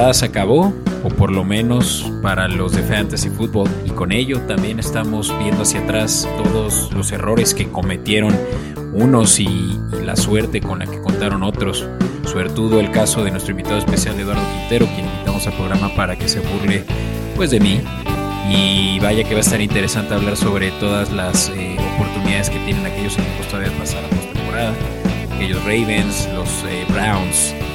temporada se acabó, o por lo menos para los de Fantasy Football, y con ello también estamos viendo hacia atrás todos los errores que cometieron unos y, la suerte con la que contaron otros. Suertudo el caso de nuestro invitado especial Eduardo Quintero, quien invitamos al programa para que se burle pues de mí. Y vaya que va a estar interesante hablar sobre todas las eh, oportunidades que tienen aquellos equipos todavía pasar a postemporada, aquellos Ravens, los eh, Browns, y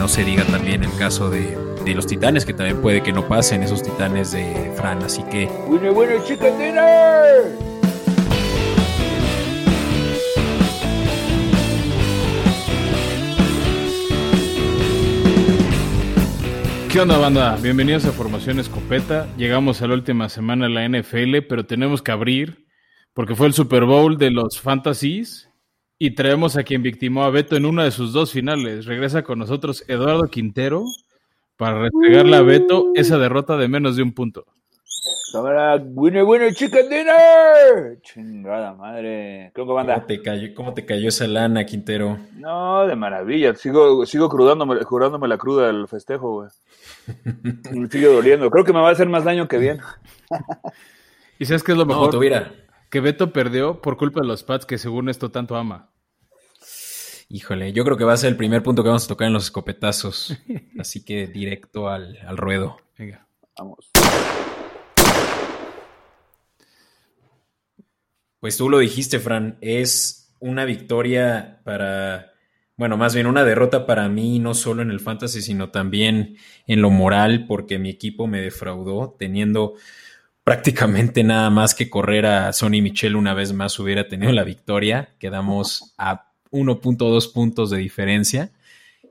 no se diga también el caso de, de, los Titanes, que también puede que no pasen esos Titanes de Fran. Así que. Bueno, bueno, chicken dinner. ¿Qué onda, banda? Bienvenidos a Formación Escopeta. Llegamos a la última semana de la NFL, pero tenemos que abrir porque fue el Super Bowl de los Fantasies y traemos a quien victimó a Beto en una de sus dos finales. Regresa con nosotros Eduardo Quintero para restregarle a Beto esa derrota de menos de un punto. Cámara, winner, winner, chicken dinner. Chingada madre. ¿Cómo anda? ¿Cómo te cayó, cómo te cayó esa lana, Quintero? No, de maravilla. Sigo, sigo crudándome, jurándome la cruda del festejo, güey. me sigue doliendo. Creo que me va a hacer más daño que bien. ¿Y sabes qué es lo mejor? No, tuviera. Que Beto perdió por culpa de los Pats que según esto tanto ama. Híjole, yo creo que va a ser el primer punto que vamos a tocar en los escopetazos. Así que directo al, al ruedo. Venga. Vamos. Pues tú lo dijiste, Fran, es una victoria para, bueno, más bien una derrota para mí, no solo en el fantasy, sino también en lo moral, porque mi equipo me defraudó, teniendo prácticamente nada más que correr a Sonny Michel una vez más hubiera tenido la victoria. Quedamos a 1.2 puntos de diferencia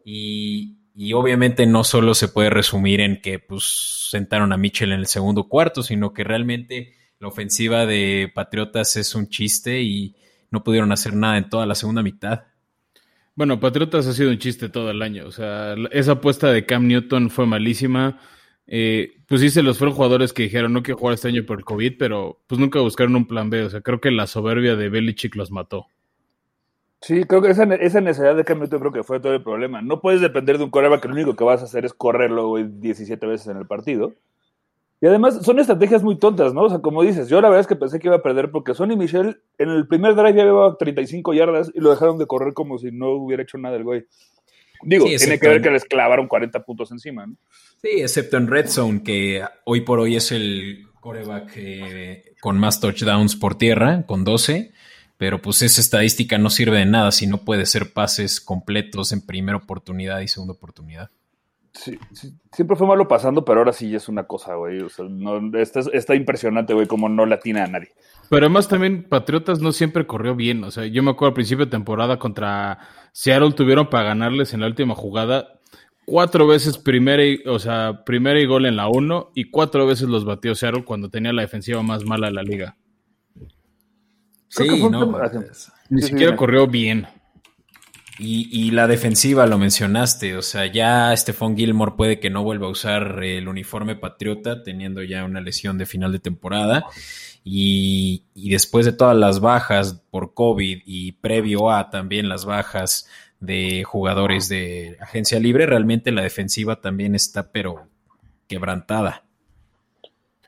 y, y, obviamente no solo se puede resumir en que pues sentaron a Michel en el segundo cuarto, sino que realmente la ofensiva de Patriotas es un chiste y no pudieron hacer nada en toda la segunda mitad. Bueno, Patriotas ha sido un chiste todo el año. O sea, esa apuesta de Cam Newton fue malísima. Eh, pues sí, se los fueron jugadores que dijeron no quiero jugar este año por el COVID, pero pues nunca buscaron un plan B. O sea, creo que la soberbia de Belichick los mató. Sí, creo que esa, esa necesidad de Cam Newton creo que fue todo el problema. No puedes depender de un coreback que lo único que vas a hacer es correrlo 17 veces en el partido. Y además son estrategias muy tontas, ¿no? O sea, como dices, yo la verdad es que pensé que iba a perder porque Sonny Michel en el primer drive ya llevaba 35 yardas y lo dejaron de correr como si no hubiera hecho nada el güey. Digo, sí, tiene que ver que les clavaron 40 puntos encima, ¿no? Sí, excepto en Red Zone, que hoy por hoy es el coreback eh, con más touchdowns por tierra, con 12. Pero pues esa estadística no sirve de nada si no puede ser pases completos en primera oportunidad y segunda oportunidad. Sí, sí, siempre fue malo pasando, pero ahora sí es una cosa, güey. O sea, no, está, está, impresionante, güey, como no latina a nadie. Pero además también Patriotas no siempre corrió bien. O sea, yo me acuerdo al principio de temporada contra Seattle tuvieron para ganarles en la última jugada cuatro veces primera y, o sea, primera y gol en la 1 y cuatro veces los batió Seattle cuando tenía la defensiva más mala de la liga. Sí, no, ni sí, siquiera sí, corrió bien. Y, y, la defensiva lo mencionaste, o sea, ya Stephon Gilmore puede que no vuelva a usar el uniforme patriota, teniendo ya una lesión de final de temporada. Y, y, después de todas las bajas por COVID y previo a también las bajas de jugadores de agencia libre, realmente la defensiva también está, pero quebrantada.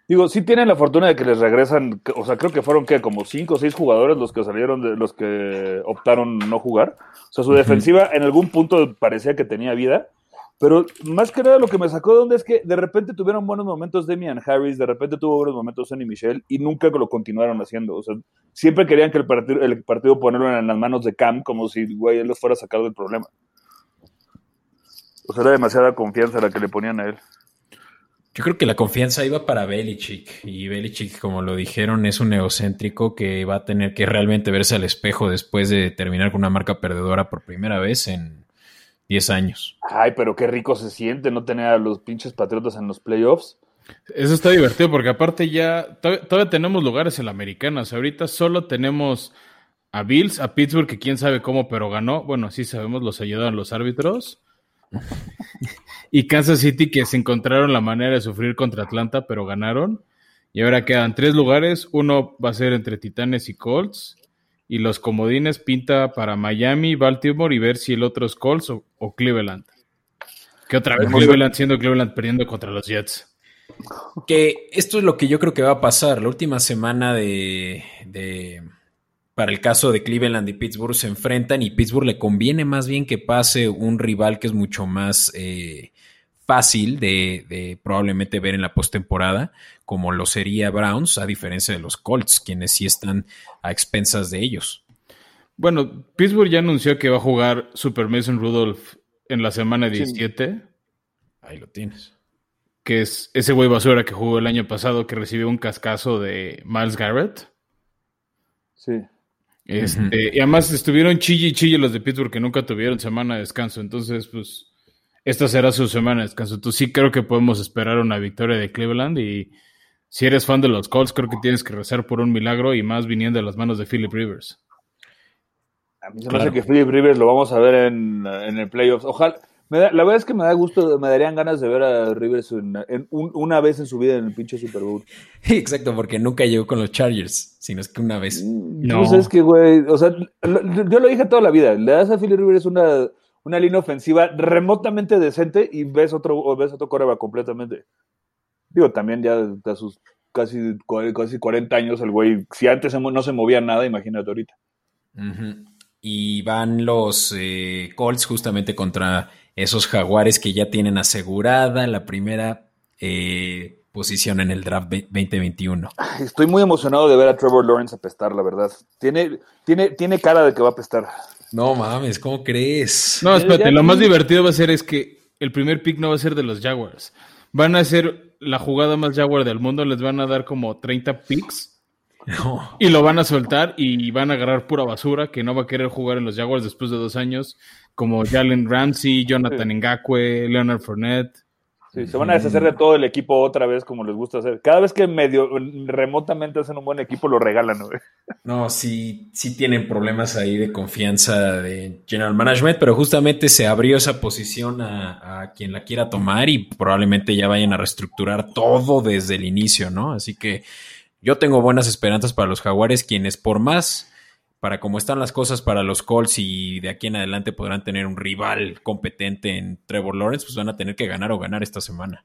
Digo, sí tienen la fortuna de que les regresan, o sea, creo que fueron que como cinco o seis jugadores los que salieron de los que optaron no jugar. O sea, su defensiva en algún punto parecía que tenía vida, pero más que nada lo que me sacó de onda es que de repente tuvieron buenos momentos Demian Harris, de repente tuvo buenos momentos Sonny Michel y nunca lo continuaron haciendo. O sea, siempre querían que el partido, el partido ponerlo en las manos de Cam como si, güey, él los fuera sacado del problema. O sea, era demasiada confianza la que le ponían a él. Yo creo que la confianza iba para Belichick y Belichick, como lo dijeron, es un egocéntrico que va a tener que realmente verse al espejo después de terminar con una marca perdedora por primera vez en 10 años. Ay, pero qué rico se siente no tener a los pinches patriotas en los playoffs. Eso está divertido porque aparte ya todavía, todavía tenemos lugares en la americana. O sea, ahorita solo tenemos a Bills, a Pittsburgh, que quién sabe cómo, pero ganó. Bueno, sí sabemos, los ayudaron los árbitros. y Kansas City que se encontraron la manera de sufrir contra Atlanta, pero ganaron. Y ahora quedan tres lugares. Uno va a ser entre Titanes y Colts. Y los comodines pinta para Miami, Baltimore y ver si el otro es Colts o, o Cleveland. Que otra vez Cleveland siendo Cleveland perdiendo contra los Jets. Que esto es lo que yo creo que va a pasar. La última semana de, de para el caso de Cleveland y Pittsburgh se enfrentan y Pittsburgh le conviene más bien que pase un rival que es mucho más eh, fácil de, de, probablemente ver en la postemporada, como lo sería Browns, a diferencia de los Colts, quienes sí están a expensas de ellos. Bueno, Pittsburgh ya anunció que va a jugar Super Mason Rudolph en la semana 17. Sí. Ahí lo tienes. Que es ese güey basura que jugó el año pasado que recibió un cascazo de Miles Garrett. Sí. Este, uh -huh. Y además estuvieron chille y chille los de Pittsburgh que nunca tuvieron semana de descanso. Entonces, pues, esta será su semana de descanso. Entonces, sí creo que podemos esperar una victoria de Cleveland. Y si eres fan de los Colts, creo que tienes que rezar por un milagro y más viniendo de las manos de Philip Rivers. A mí se me hace que Philip Rivers lo vamos a ver en, en el playoffs. Ojalá. Me da, la verdad es que me da gusto, me darían ganas de ver a Rivers en, en un, una vez en su vida en el pinche Super Bowl. Exacto, porque nunca llegó con los Chargers, sino es que una vez. No, pues es que, güey, o sea, lo, yo lo dije toda la vida, le das a Philip Rivers una, una línea ofensiva remotamente decente y ves otro, o ves otro coreba completamente. Digo, también ya a sus casi, casi 40 años el güey, si antes no se movía nada, imagínate ahorita. Uh -huh. Y van los eh, Colts justamente contra esos jaguares que ya tienen asegurada la primera eh, posición en el draft 2021. Estoy muy emocionado de ver a Trevor Lawrence apestar, la verdad. Tiene, tiene, tiene cara de que va a apestar. No mames, ¿cómo crees? No, espérate, lo más divertido va a ser es que el primer pick no va a ser de los Jaguars. Van a ser la jugada más Jaguar del mundo, les van a dar como 30 picks. No. Y lo van a soltar y van a agarrar pura basura que no va a querer jugar en los Jaguars después de dos años como Jalen Ramsey, Jonathan. Ngakwe, Leonard Fournette. Sí, se van a deshacer de todo el equipo otra vez como les gusta hacer. Cada vez que medio remotamente hacen un buen equipo lo regalan, ¿no? No, sí, sí tienen problemas ahí de confianza de general management, pero justamente se abrió esa posición a, a quien la quiera tomar y probablemente ya vayan a reestructurar todo desde el inicio, ¿no? Así que yo tengo buenas esperanzas para los Jaguares, quienes por más para cómo están las cosas para los Colts y de aquí en adelante podrán tener un rival competente en Trevor Lawrence, pues van a tener que ganar o ganar esta semana.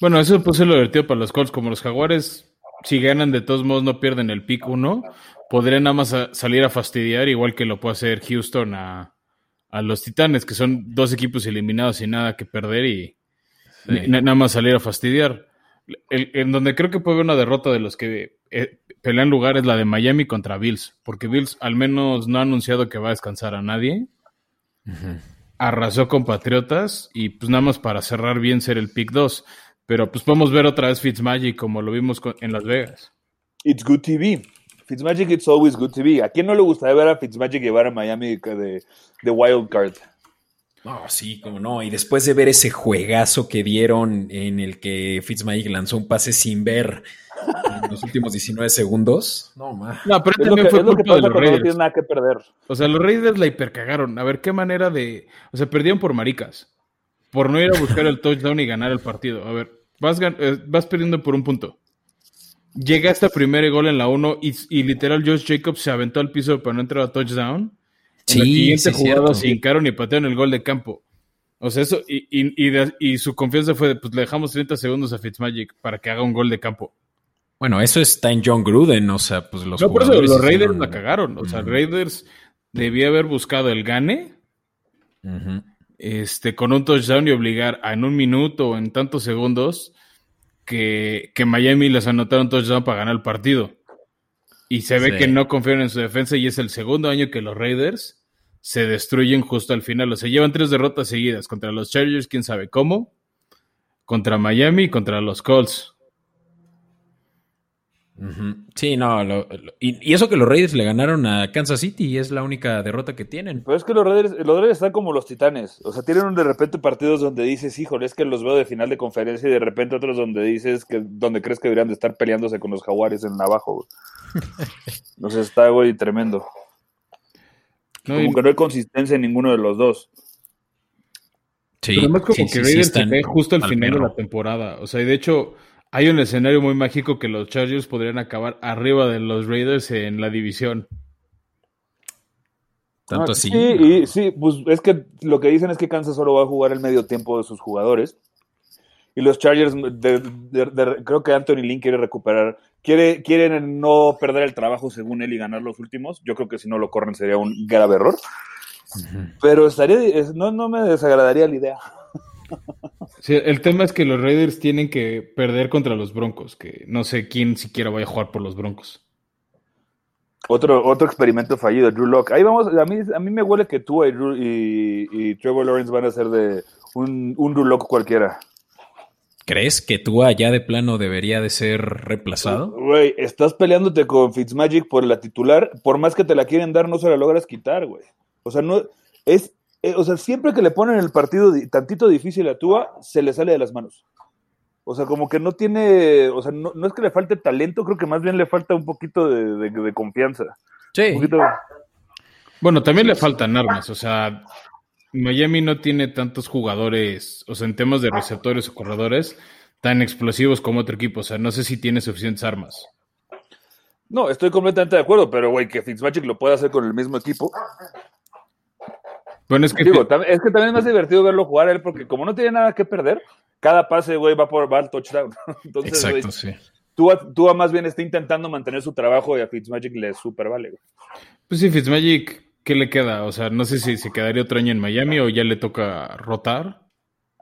Bueno, eso puede ser lo divertido para los Colts, como los Jaguares, si ganan de todos modos no pierden el pick 1, podrían nada más a salir a fastidiar, igual que lo puede hacer Houston a, a los Titanes, que son dos equipos eliminados sin nada que perder y sí. nada más salir a fastidiar. El, en donde creo que puede haber una derrota de los que eh, pelean lugar es la de Miami contra Bills, porque Bills al menos no ha anunciado que va a descansar a nadie. Uh -huh. Arrasó con Patriotas y pues nada más para cerrar bien ser el pick 2. Pero pues podemos ver otra vez Fitzmagic como lo vimos con, en Las Vegas. It's good TV. Fitzmagic, it's always good TV. ¿A quién no le gustaría ver a Fitzmagic llevar a Miami de, de Wild Card? No, sí, como no. Y después de ver ese juegazo que dieron en el que Fitzmagic lanzó un pase sin ver en los últimos 19 segundos. No, ma. No, pero también que, fue culpa de los Raiders. No tienes nada que perder. O sea, los Raiders la hipercagaron. A ver qué manera de. O sea, perdieron por maricas. Por no ir a buscar el touchdown y ganar el partido. A ver, vas, eh, vas perdiendo por un punto. Llega hasta primer gol en la 1 y, y, literal Josh Jacobs se aventó al piso para no entrar a touchdown. En sí, la siguiente sí, jugada se hincaron y patearon el gol de campo. O sea, eso, y, y, y, de, y, su confianza fue, pues le dejamos 30 segundos a Fitzmagic para que haga un gol de campo. Bueno, eso está en John Gruden, o sea, pues los No, por eso los Raiders la cagaron. O sea, uh -huh. Raiders debía haber buscado el gane uh -huh. este, con un touchdown y obligar a en un minuto o en tantos segundos que, que Miami les anotaron touchdown para ganar el partido. Y se ve sí. que no confían en su defensa y es el segundo año que los Raiders se destruyen justo al final. O sea, llevan tres derrotas seguidas contra los Chargers, quién sabe cómo, contra Miami y contra los Colts. Uh -huh. Sí, no, lo, lo, y, y, eso que los Raiders le ganaron a Kansas City y es la única derrota que tienen. Pero es que los Raiders, los Raiders están como los Titanes, o sea, tienen de repente partidos donde dices, híjole, es que los veo de final de conferencia y de repente otros donde dices que donde crees que deberían de estar peleándose con los Jaguares en abajo. no sé, está güey tremendo. No, como y... que no hay consistencia en ninguno de los dos. Sí, Pero además como sí, que sí, Raiders se ve justo al, al final perro. de la temporada, o sea, y de hecho hay un escenario muy mágico que los Chargers podrían acabar arriba de los Raiders en la división. Tanto así. Sí, y, sí, pues es que lo que dicen es que Kansas solo va a jugar el medio tiempo de sus jugadores. Y los Chargers, de- de- de- creo que Anthony Lynn quiere recuperar, quiere, quieren no perder el trabajo según él y ganar los últimos. Yo creo que si no lo corren sería un grave error. Pero estaría, es- no, no me desagradaría la idea. Sí, el tema es que los Raiders tienen que perder contra los Broncos, que no sé quién siquiera vaya a jugar por los Broncos. Otro, otro experimento fallido, Drew Lock. Ahí vamos, a mí, a mí me huele que tú y, Drew- y, y Trevor Lawrence van a ser de un, un Drew Lock cualquiera. ¿Crees que tú allá de plano debería de ser reemplazado? Güey, estás peleándote con Fitzmagic por la titular, por más que te la quieren dar, no se la logras quitar, güey. O sea, no, es, eh, o sea, siempre que le ponen el partido tantito difícil a Tua, se le sale de las manos. O sea, como que no tiene, o sea, no, no es que le falte talento, creo que más bien le falta un poquito de, de- de confianza. Un Sí. poquito, Bueno, también le faltan armas, o sea, Miami no tiene tantos jugadores, o sea, en temas de receptores o corredores, tan explosivos como otro equipo, o sea, no sé si tiene suficientes armas. no, estoy completamente de acuerdo, pero güey, que Fitzmagic lo pueda hacer con el mismo equipo. Bueno, es que Digo, es que también es más divertido verlo jugar a él, porque como no tiene nada que perder, cada pase, güey, va, por, va al touchdown. Entonces, Exacto, sí. Tua, Tua más bien está intentando mantener su trabajo y a Fitzmagic le super vale, güey. pues sí, Fitzmagic, ¿qué le queda? O sea, no sé si se quedaría otro año en Miami o ya le toca rotar.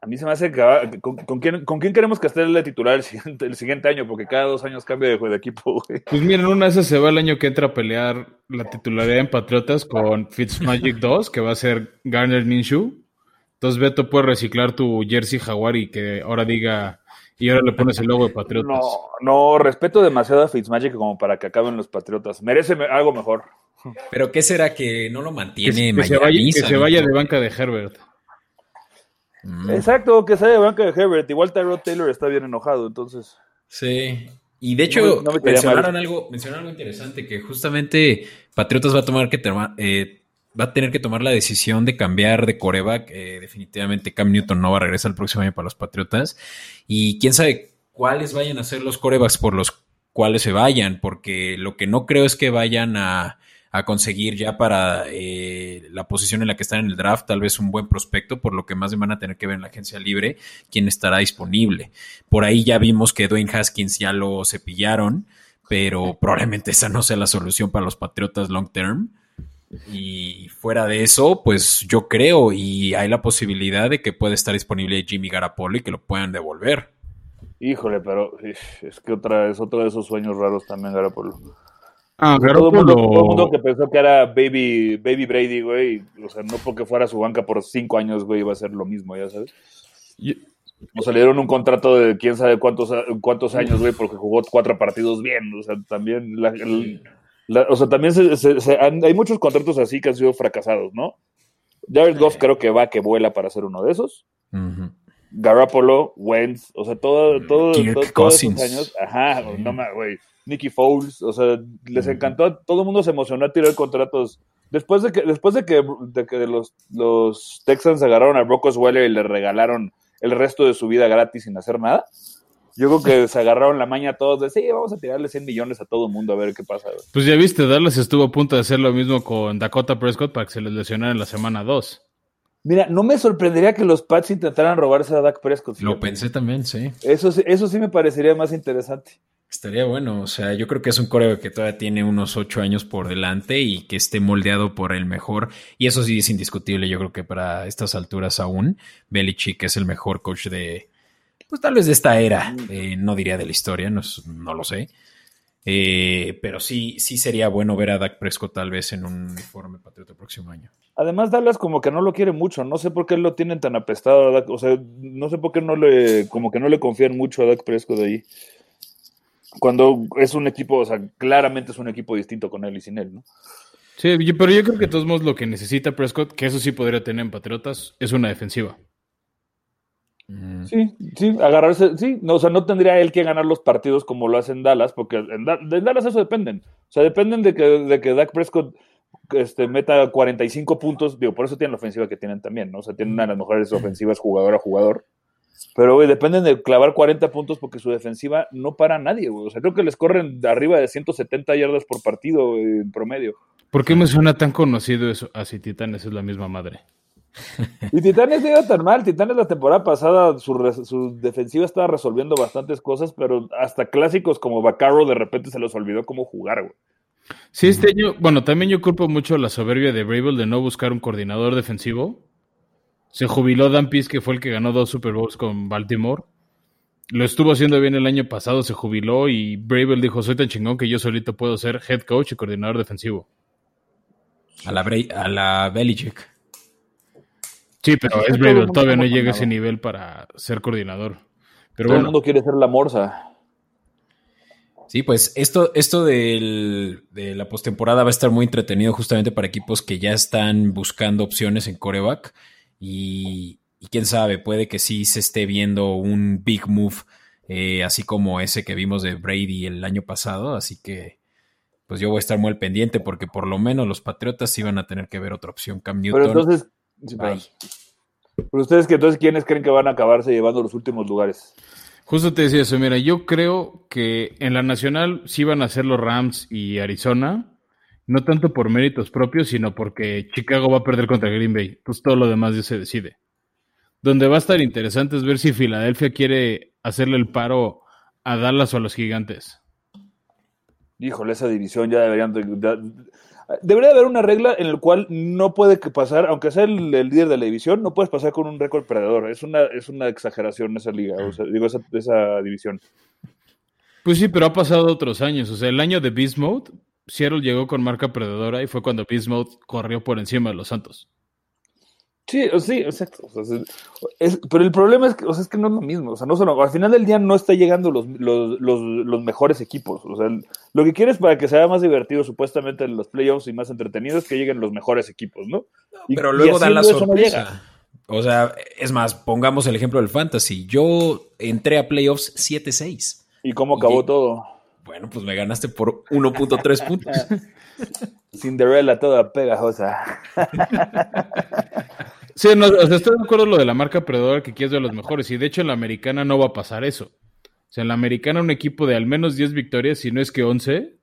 A mí se me hace que va- ¿con, con quién, ¿con quién queremos que esté el titular el siguiente, el siguiente año? Porque cada dos años cambia de, de equipo, güey. Pues miren, una de esas se va el año que entra a pelear la titularidad en Patriotas con Fitzmagic 2, que va a ser Garner Minshew. Entonces Beto puede reciclar tu jersey jaguar y que ahora diga, y ahora le pones el logo de Patriotas. No, no, respeto demasiado a Fitzmagic como para que acaben los Patriotas. Merece me- algo mejor. Pero ¿qué será que no lo que, mantiene que se vaya, que se vaya de banca de Herbert. Mm, Exacto, que sea de banca de Herbert. Igual Tyrod Taylor está bien enojado, entonces. Sí. Y de hecho, No me- no me quería mencionaron, algo, mencionaron algo interesante, que justamente Patriotas va a tomar que eh, va a tener que tomar la decisión de cambiar de coreback. Eh, definitivamente Cam Newton no va a regresar el próximo año para los Patriotas. Y quién sabe cuáles vayan a ser los corebacks por los cuales se vayan, porque lo que no creo es que vayan a, a conseguir ya para eh, la posición en la que están en el draft, tal vez un buen prospecto, por lo que más van a tener que ver en la agencia libre quién estará disponible. Por ahí ya vimos que Dwayne Haskins ya lo cepillaron, pero probablemente esa no sea la solución para los Patriotas long term. Y fuera de eso, pues yo creo y hay la posibilidad de que pueda estar disponible Jimmy Garapolo y que lo puedan devolver. Híjole, pero es que otra es otro de esos sueños raros también, Garapolo. Ah, Todo el mundo, todo el mundo que pensó que era Baby, baby Brady, güey. O sea, no porque fuera su banca por cinco años, güey, iba a ser lo mismo, ya sabes. Yo- O sea, le dieron un contrato de quién sabe cuántos, cuántos años, güey, porque jugó cuatro partidos bien. O sea, también, la- el- la- o sea, también se- se- se han- hay muchos contratos así que han sido fracasados, ¿no? Jared Goff creo que va que vuela para ser uno de esos. Ujú. Garoppolo, Wentz, o sea, todo, todo, Kirk todo- todos Cousins. esos años. Ajá, Sí. no güey. Nicky Foles, o sea, les Ujú. encantó, todo el mundo se emocionó a tirar contratos. Después de que, después de que, de que los, los Texans agarraron a Brock Osweiler y le regalaron el resto de su vida gratis sin hacer nada, yo creo que se agarraron la maña todos de, sí, vamos a tirarle 100 millones a todo el mundo a ver qué pasa. güey". Pues ya viste, Dallas estuvo a punto de hacer lo mismo con Dakota Prescott para que se les lesionara en la semana 2. Mira, no me sorprendería que los Pats intentaran robarse a Dak Prescott. Lo pensé también, sí. Eso, sí- eso sí me parecería más interesante. Estaría bueno, o sea, yo creo que es un coreo que todavía tiene unos ocho años por delante y que esté moldeado por el mejor. Y eso sí es indiscutible, yo creo que para estas alturas aún, Belichick es el mejor coach de, pues tal vez de esta era, eh, no diría de la historia, no, es- no lo sé. Eh, pero sí, sí sería bueno ver a Dak Prescott tal vez en un uniforme patriota el próximo año. Además, Dallas como que no lo quiere mucho. No sé por qué lo tienen tan apestado a Dak. O sea, no sé por qué no le, como que no le confían mucho a Dak Prescott de ahí. Cuando es un equipo, o sea, claramente es un equipo distinto con él y sin él, ¿no? Sí, pero yo creo que de todos modos lo que necesita Prescott, que eso sí podría tener en Patriotas, es una defensiva. Mm. Sí, sí, agarrarse, sí, no, o sea, no tendría él que ganar los partidos como lo hace en Dallas, porque en, Da- de Dallas eso dependen. O sea, dependen de que, de que Dak Prescott este, meta 45 puntos, digo, por eso tienen la ofensiva que tienen también, ¿no? O sea, tienen una de las mejores ofensivas jugador a jugador. Pero, güey, dependen de clavar 40 puntos porque su defensiva no para a nadie, güey. O sea, creo que les corren de arriba de 170 yardas por partido güey, en promedio. ¿Por qué me suena tan conocido eso? Ah, sí, Titanes es la misma madre. Y Titanes no iba tan mal. Titanes la temporada pasada, su, defensiva estaba resolviendo bastantes cosas, pero hasta clásicos como Bacarro de repente se les olvidó cómo jugar, güey. Sí, este año, bueno, también yo culpo mucho la soberbia de Bravel de no buscar un coordinador defensivo. Se jubiló Dan Pease, que fue el que ganó dos Super Bowls con Baltimore. Lo estuvo haciendo bien el año pasado, se jubiló y Bravel dijo, soy tan chingón que yo solito puedo ser head coach y coordinador defensivo. A la, Bra- a la Belichick. Sí, pero es mundo todavía no llega a ese nivel para ser coordinador. Pero Todo el mundo quiere ser la morsa. Sí, pues esto, esto del- de la postemporada va a estar muy entretenido justamente para equipos que ya están buscando opciones en coreback y, y quién sabe, puede que sí se esté viendo un big move, eh, así como ese que vimos de Brady el año pasado, así que pues yo voy a estar muy al pendiente porque por lo menos los Patriotas sí van a tener que ver otra opción. Cam Newton, Pero entonces, sí, pero ustedes que entonces quiénes creen que van a acabarse llevando los últimos lugares. Justo te decía eso, mira, yo creo que en la nacional sí van a ser los Rams y Arizona, no tanto por méritos propios, sino porque Chicago va a perder contra Green Bay, pues todo lo demás ya se decide. Donde va a estar interesante es ver si Filadelfia quiere hacerle el paro a Dallas o a los gigantes. Híjole, esa división ya deberían. de- de- debería haber una regla en la cual no puede que pasar, aunque sea el, líder de la división, no puedes pasar con un récord perdedor. Es una, es una exageración esa liga, o sea, digo, esa, esa división. Pues sí, pero ha pasado otros años, o sea, el año de Beast Mode, Seattle llegó con marca perdedora y fue cuando Beast Mode corrió por encima de los Santos. Sí, sí, exacto. o sea, es- pero el problema es que, o sea, es que no es lo mismo. O sea, no solo, al final del día no está llegando los, los, los, los mejores equipos. O sea, el- lo que quieres para que sea más divertido, supuestamente, en los playoffs y más entretenido, es que lleguen los mejores equipos, ¿no? Y- Pero luego dan la no sorpresa. o sea, es más, pongamos el ejemplo del Fantasy. Yo entré a playoffs 7-6. ¿Y cómo acabó Y- todo? Bueno, pues me ganaste por 1.3 puntos. Cinderella toda pegajosa. Sí, no, o sea, estoy de acuerdo en lo de la marca perdedora que aquí es de los mejores. Y de hecho en la americana no va a pasar eso. O sea, en la americana un equipo de al menos 10 victorias, si no es que 11,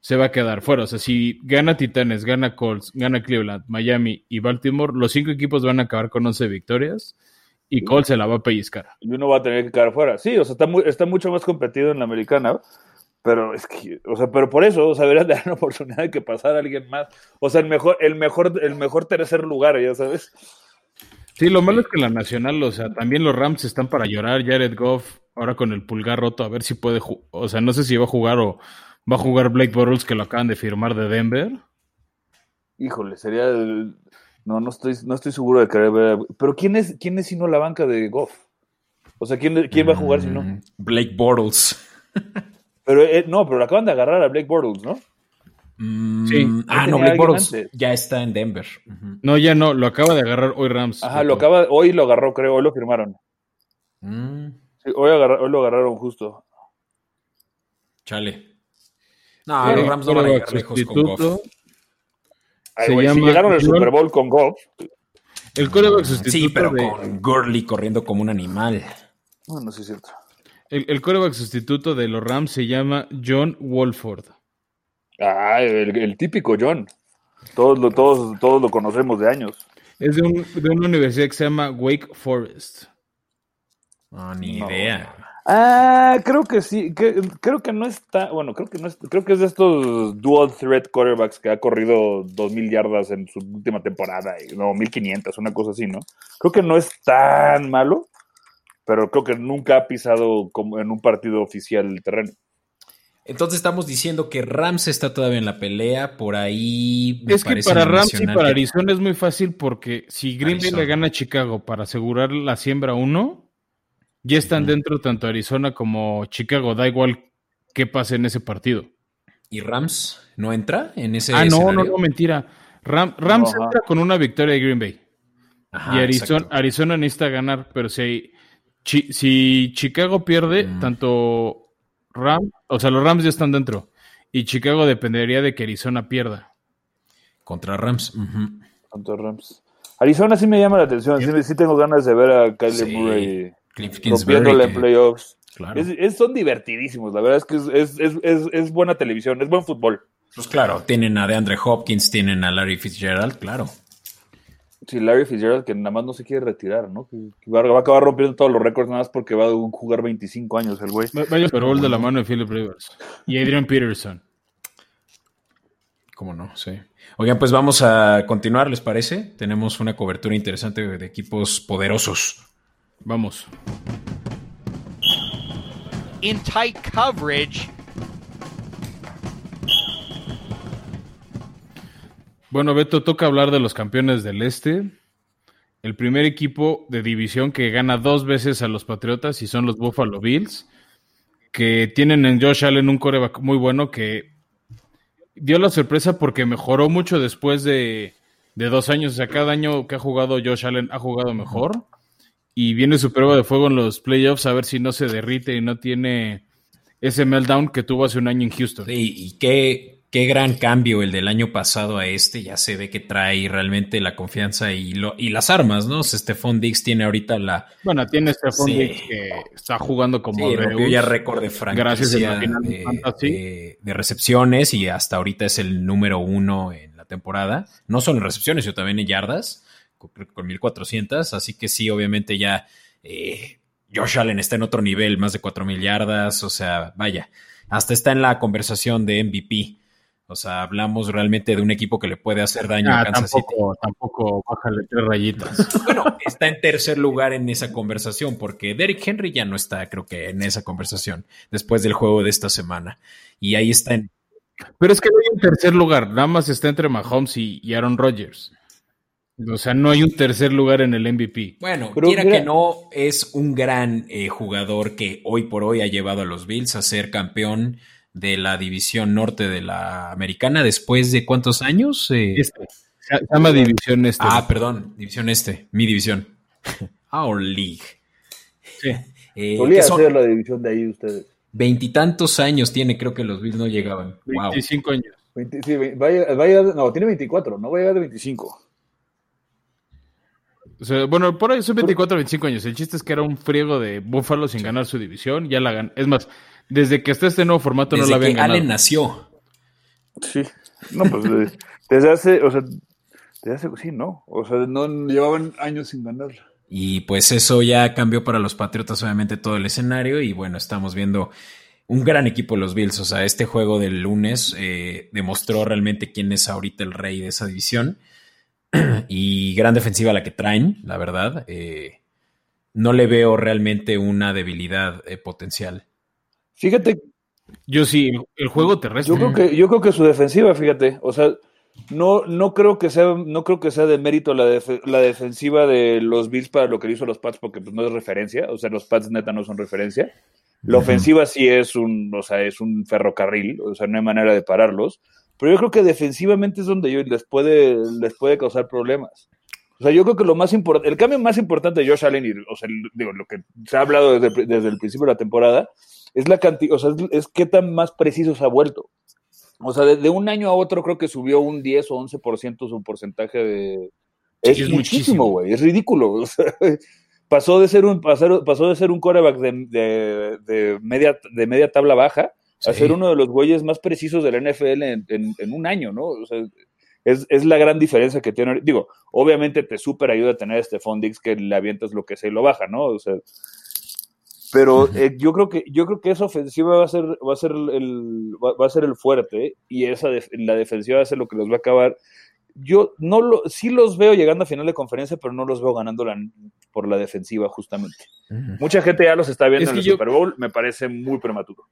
se va a quedar fuera. O sea, si gana Titanes, gana Colts, gana Cleveland, Miami y Baltimore, los cinco equipos van a acabar con 11 victorias y Colts se la va a pellizcar. Y uno va a tener que quedar fuera. Sí, o sea, está, muy, está mucho más competido en la americana. Pero es que, o sea, pero por eso, o sea, deberían dar la oportunidad de que pasara alguien más. O sea, el mejor, el mejor, el mejor tercer lugar, ya sabes. Sí, lo malo es que la nacional, o sea, también los Rams están para llorar. Jared Goff, ahora con el pulgar roto, a ver si puede jugar. O sea, no sé si va a jugar o va a jugar Blake Bortles, que lo acaban de firmar de Denver. Híjole, sería. el- No, no estoy, no estoy seguro de ver. Pero ¿quién es, quién es si no la banca de Goff? O sea, ¿quién, quién va a jugar si no? Mm, Blake Bortles. Pero eh, no, pero lo acaban de agarrar a Blake Bortles, ¿no? Mm, Sí. Ah, Ahí no, Blake ya está en Denver. Ujú. No, ya no, lo acaba de agarrar hoy Rams. Ajá, lo acaba, hoy lo agarró, creo, hoy lo firmaron. Mm, Sí, hoy, agarra- hoy lo agarraron justo. chale. No, los Rams no van a llegar lejos con. Goff. Ay, Se si llama llegaron al Super Bowl con Goff, El coreback sustituto Sí, pero de, con Gurley corriendo como un animal. bueno, sí es cierto. el, el quarterback sustituto de los Rams se llama John Wolford. Ah, el, el típico John. Todos lo, todos, todos lo conocemos de años. Es de, un- de una universidad que se llama Wake Forest. No, ni No. idea. Ah, creo que sí, que- creo que no está, bueno, creo que no es, creo que es de estos dual threat quarterbacks que ha corrido 2000 yardas en su última temporada, y- no, 1500, una cosa así, ¿no? Creo que no es tan malo, pero creo que nunca ha pisado como en un partido oficial el terreno. Entonces estamos diciendo que Rams está todavía en la pelea. Por ahí. me Es que para Rams y para que- Arizona es muy fácil porque si Green Bay le gana a Chicago para asegurar la siembra 1, ya están dentro tanto Arizona como Chicago. Da igual qué pase en ese partido. ¿Y Rams no entra en ese ah, no, no, escenario? no, mentira. Ram- Rams entra con una victoria de Green Bay. Ajá, y Arizona, exacto. Arizona necesita ganar, pero si, chi- si Chicago pierde, Mm. tanto Rams, o sea, los Rams ya están dentro. Y Chicago dependería de que Arizona pierda. Contra Rams. ujú. Tanto Rams. Arizona sí me llama la atención, sí, sí tengo ganas de ver a Kyler Sí. Murray rompiéndola en playoffs. claro. Es, es- son divertidísimos, la verdad es que es, es, es, es, es buena televisión, es buen fútbol. Pues claro, tienen a DeAndre Hopkins, tienen a Larry Fitzgerald, claro. Sí, Larry Fitzgerald que nada más no se quiere retirar, ¿no? Que va, a acabar rompiendo todos los récords nada más porque va a jugar 25 años el güey. Vaya pero de la mano de Philip Rivers y Adrian Peterson. ¿Cómo no? Sí. Oigan, pues vamos a continuar, ¿les parece? Tenemos una cobertura interesante de equipos poderosos. Vamos. In tight coverage. Bueno, Beto, toca hablar de los campeones del Este. El primer equipo de división que gana dos veces a los Patriotas y son los Buffalo Bills, que tienen en Josh Allen un coreback muy bueno que dio la sorpresa porque mejoró mucho después de, dos años. O sea, cada año que ha jugado Josh Allen ha jugado mejor. Y viene su prueba de fuego en los playoffs a ver si no se derrite y no tiene ese meltdown que tuvo hace un año en Houston. Sí, y qué, qué gran cambio el del año pasado a este. Ya se ve que trae realmente la confianza y, lo, y las armas, ¿no? Stephon Dix tiene ahorita la. Bueno, tiene Stephon Dix que está jugando como. Sí, ya récord de franquicia de, de, recepciones y hasta ahorita es el número uno en la temporada. No solo en recepciones, sino también en yardas, con 1400. Así que sí, obviamente ya. Eh, Josh Allen está en otro nivel, más de 4000 yardas. O sea, vaya. Hasta está en la conversación de MVP. O sea, hablamos realmente de un equipo que le puede hacer daño a ah, Kansas tampoco, City. Tampoco bájale tres rayitas. bueno, está en tercer lugar en esa conversación, porque Derrick Henry ya no está, creo que, en esa conversación después del juego de esta semana. Y ahí está en. Pero es que no hay un tercer lugar, nada más está entre Mahomes y, Aaron Rodgers. O sea, no hay un tercer lugar en el MVP. Bueno, Pero quiera que no, es un gran eh, jugador que hoy por hoy ha llevado a los Bills a ser campeón de la división norte de la americana después de cuántos años? Eh, este. Se llama división este. Ah, perdón, división este, mi división. Our League. Sí. Eh, Solía ser la división de ahí ustedes. Veintitantos años tiene, creo que los Bills no llegaban. 25 años. sí, vaya, no, tiene 24, no va a llegar de 25. O sea, bueno, por ahí son 24, 25 años. El chiste es que era un friego de Búfalo sin ganar su división. Ya la gan Es más, desde que está este nuevo formato no la habían que Allen nació. Sí. No, pues desde hace, o sea, desde hace, sí, no. O sea, no llevaban años sin ganar. Y pues eso ya cambió para los Patriotas, obviamente, todo el escenario. Y bueno, estamos viendo un gran equipo los Bills. O sea, este juego del lunes eh, demostró realmente quién es ahorita el rey de esa división. y gran defensiva la que traen, la verdad. Eh, no le veo realmente una debilidad eh, potencial. Fíjate. Yo sí, el juego terrestre. Yo creo que, yo creo que su defensiva, fíjate, o sea, no, no creo que sea, no creo que sea de mérito la, la defensiva de los Bills para lo que hizo los Pats, porque pues, no es referencia, o sea, los Pats neta no son referencia. La ofensiva sí es un, o sea, es un ferrocarril, o sea, no hay manera de pararlos. Pero yo creo que defensivamente es donde yo les puede, les puede causar problemas. O sea, yo creo que lo más importante, el cambio más importante de Josh Allen, y, o sea, digo, lo que se ha hablado desde, desde el principio de la temporada, es la cantidad, o sea, es, qué tan más preciso se ha vuelto. O sea, de, un año a otro creo que subió un 10 o 11% su porcentaje de... es, muchísimo, güey, es ridículo. O sea, pasó de ser un, pasó, pasó de ser un coreback de, de, media, de media tabla baja a ser uno de los güeyes más precisos de la NFL en, en, un año, ¿no? O sea, es, es, la gran diferencia que tiene. Digo, obviamente te súper ayuda a tener este Fondix que le avientas lo que sea y lo baja, ¿no? O sea, pero eh, yo creo que yo creo que esa ofensiva va a ser va a ser el va, a ser el fuerte y esa la defensiva va a ser lo que los va a acabar. Yo no lo sí los veo llegando a final de conferencia, pero no los veo ganando por la defensiva justamente. Mucha gente ya los está viendo en el Super Bowl, me parece muy prematuro.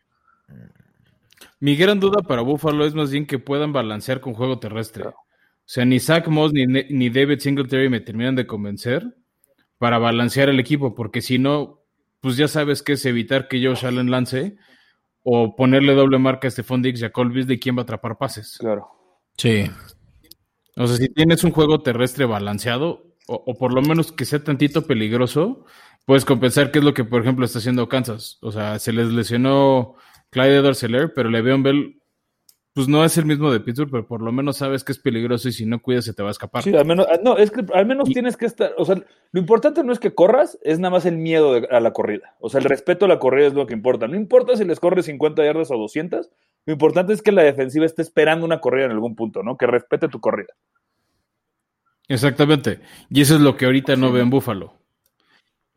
Mi gran duda para Buffalo es más bien que puedan balancear con juego terrestre. O sea, ni Zach Moss ni, ni David Singletary me terminan de convencer para balancear el equipo, porque si no, pues ya sabes que es evitar que Josh Allen lance o ponerle doble marca a Stephon Diggs y a Colby de quién va a atrapar pases. Claro. Sí. O sea, si tienes un juego terrestre balanceado, o, por lo menos que sea tantito peligroso, puedes compensar qué es lo que, por ejemplo, está haciendo Kansas. O sea, se les lesionó Clyde edwards pero Le'Veon Bell pues no es el mismo de Pittsburgh, pero por lo menos sabes que es peligroso y si no cuidas se te va a escapar. Sí, al menos, ah, no, es que al menos tienes que estar, o sea, lo importante no es que corras, es nada más el miedo a la corrida. O sea, el respeto a la corrida es lo que importa. No importa si les corres 50 yardas o 200, Lo importante es que la defensiva esté esperando una corrida en algún punto, ¿no? Que respete tu corrida. Exactamente. Y eso es lo que ahorita no ve en Búfalo.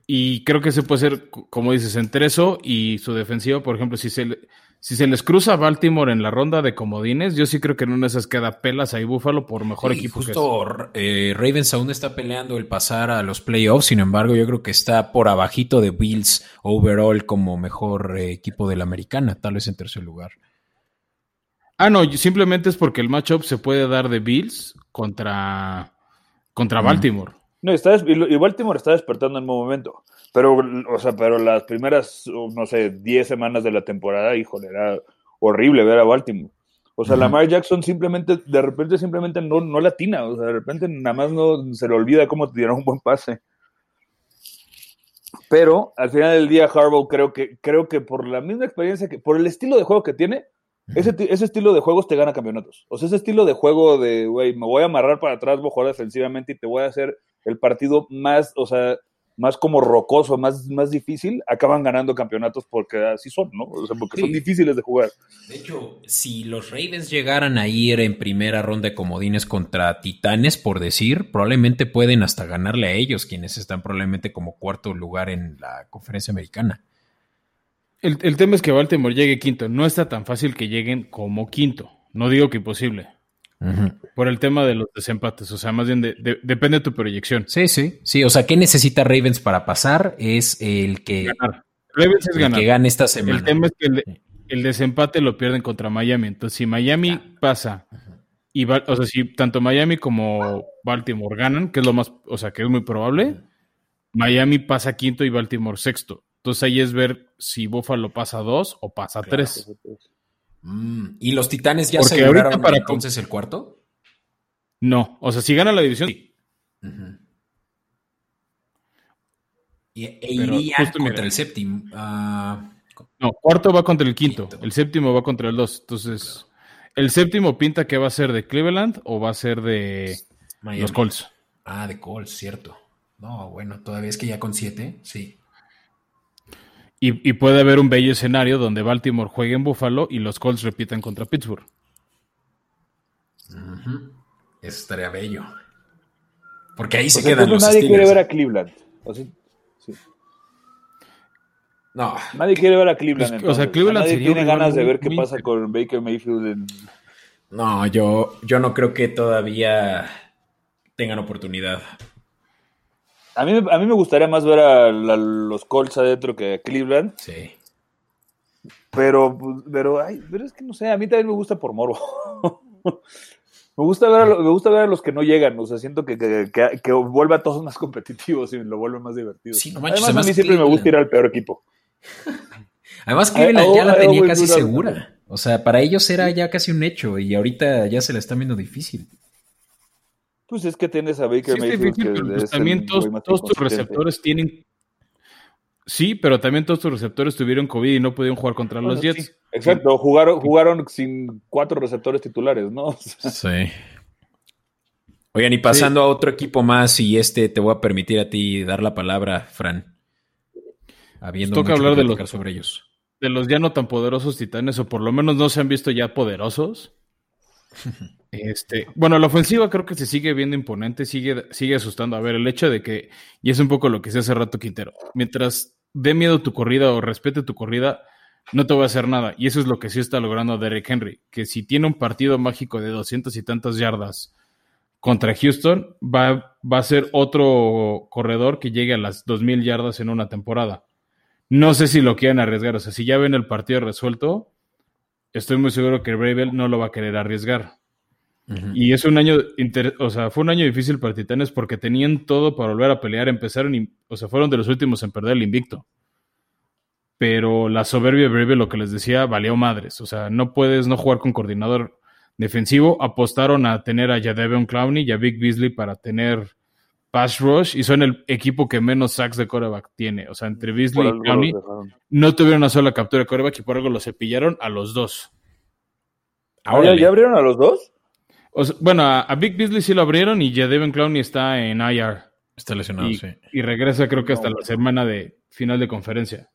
Y creo que se puede hacer, como dices, entre eso y su defensiva, por ejemplo, si se, si se les cruza a Baltimore en la ronda de comodines, yo sí creo que en una de esas queda pelas ahí Búfalo por mejor Sí, equipo justo eh, Ravens aún está peleando el pasar a los playoffs, sin embargo yo creo que está por abajito de Bills overall como mejor eh, equipo de la americana, tal vez en tercer lugar. Ah, no, simplemente es porque el matchup se puede dar de Bills contra, contra Baltimore. No, está, y Baltimore está despertando en un momento. Pero, o sea, pero las primeras, no sé, 10 semanas de la temporada, híjole, era horrible ver a Baltimore. O sea, Ujú. Lamar Jackson simplemente, de repente, simplemente no, no latina. O sea, de repente nada más no se le olvida cómo tirar un buen pase. Pero al final del día, Harbaugh creo que, creo que por la misma experiencia que, por el estilo de juego que tiene, ese, ese estilo de juegos te gana campeonatos. O sea, ese estilo de juego de, güey, me voy a amarrar para atrás, voy a jugar defensivamente y te voy a hacer el partido más, o sea, más como rocoso, más, más difícil, acaban ganando campeonatos porque así son, ¿no? O sea, porque son difíciles de jugar. De hecho, si los Ravens llegaran a ir en primera ronda de comodines contra Titanes, por decir, probablemente pueden hasta ganarle a ellos, quienes están probablemente como cuarto lugar en la conferencia americana. El, el tema es que Baltimore llegue quinto. No está tan fácil que lleguen como quinto. No digo que imposible. Por el tema de los desempates. O sea, más bien de- de- depende de tu proyección. Sí, sí, sí. O sea, ¿qué necesita Ravens para pasar? Es el que, Ganar. Ravens es el ganar. que gane esta semana. El tema es que el, de- el desempate lo pierden contra Miami. Entonces, si Miami pasa, y Val- o sea, si tanto Miami como Baltimore ganan, que es lo más, o sea, que es muy probable, Miami pasa quinto y Baltimore sexto. Entonces ahí es ver si Buffalo pasa dos o pasa tres. Mm, ¿Y los Titanes ya Porque aseguraron para- entonces el cuarto? No, o sea, si gana la división, sí. Y, e justo, contra mira. el séptimo. Ah, No, cuarto va contra el quinto, Quinto. el séptimo va contra el dos. Entonces, el séptimo pinta que va a ser de Cleveland o va a ser de Miami. los Colts. Ah, de Colts, cierto. No, bueno, todavía es que ya con siete, sí. Y, y puede haber un bello escenario donde Baltimore juegue en Buffalo y los Colts repitan contra Pittsburgh. Eso estaría bello. Porque ahí O se sea, quedan los nadie quiere ver a Cleveland. O sea, sí. No, Nadie quiere ver a Cleveland. Pues, o sea. Cleveland nadie sería tiene ganas de ver qué muy pasa con Baker Mayfield. en- no, yo, yo no creo que todavía tengan oportunidad. A mí, a mí me gustaría más ver a, la- los Colts adentro que a Cleveland. Sí. Pero, pero, ay, pero es que no sé, a mí también me gusta por morbo. me, gusta ver a me gusta ver a los que no llegan, o sea, siento que, que, que, que vuelve a todos más competitivos y lo vuelve más divertido. Sí, no manches, además, a mí siempre me gusta ir al peor equipo. Además, Cleveland ya oh, la ay, tenía oh, casi muy bueno. segura. O sea, para ellos era ya casi un hecho y ahorita ya se la están viendo difícil. Pues es que tienes a Baker Sí, es Mayfield difícil, que pero pues es también todos, tus receptores tienen. Sí, pero también todos tus receptores tuvieron COVID y no pudieron jugar contra los Jets. exacto, jugaron, jugaron sin cuatro receptores titulares, ¿no? O sea, Sí. Oigan, y pasando a otro equipo más, y este te voy a permitir a ti dar la palabra, Fran. Habiendo Toca mucho hablar que de los- sobre ellos. De los ya no tan poderosos titanes, o por lo menos no se han visto ya poderosos. Este, bueno, la ofensiva creo que se sigue viendo imponente, sigue, sigue asustando. A ver, el hecho de que, y es un poco lo que se hace rato Quintero, mientras dé miedo tu corrida o respete tu corrida, no te voy a hacer nada. Y eso es lo que sí está logrando Derrick Henry, que si tiene un partido mágico de doscientas y tantas yardas contra Houston, va, va a ser otro corredor que llegue a las dos mil yardas en una temporada. No sé si lo quieren arriesgar. O sea, si ya ven el partido resuelto, estoy muy seguro que Bravel no lo va a querer arriesgar. Y es un año, o sea, fue un año difícil para Titanes porque tenían todo para volver a pelear. Empezaron, y, o sea, fueron de los últimos en perder el invicto. Pero la soberbia de Bravel, lo que les decía, valió madres. O sea, no puedes no jugar con coordinador defensivo. Apostaron a tener a Jadeveon Clowney y a Vic Beasley para tener pass rush y son el equipo que menos sacks de coreback tiene. O sea, entre Beasley y Clowney no tuvieron una sola captura de coreback y por algo lo cepillaron a los dos. Ah, ¿ya, ya abrieron a los dos? O sea, bueno, a, a Vic Beasley sí lo abrieron y Jadeveon Clowney está en IR. Está lesionado, y, sí. y regresa creo que hasta No, la semana de final de conferencia.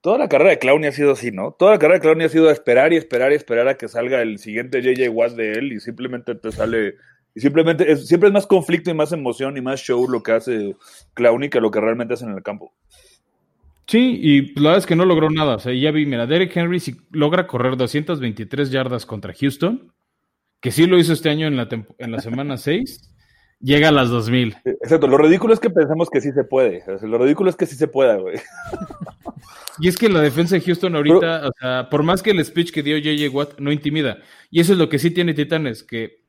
toda la carrera de Clowney ha sido así, ¿no? Toda la carrera de Clowney ha sido esperar y esperar y esperar a que salga el siguiente JJ Watt de él y simplemente te sale. Y simplemente es, siempre es más conflicto y más emoción y más show lo que hace Clowney que lo que realmente hace en el campo. Sí, y la verdad es que no logró nada. O sea, ya vi, mira, Derek Henry si logra correr 223 yardas contra Houston, que sí lo hizo este año en la, en la semana 6, llega a las 2000. Exacto, lo ridículo es que pensamos que sí se puede. O sea, lo ridículo es que sí se pueda, güey. Y es que la defensa de Houston ahorita, o sea, por más que el speech que dio JJ Watt no intimida. Y eso es lo que sí tiene Titanes, que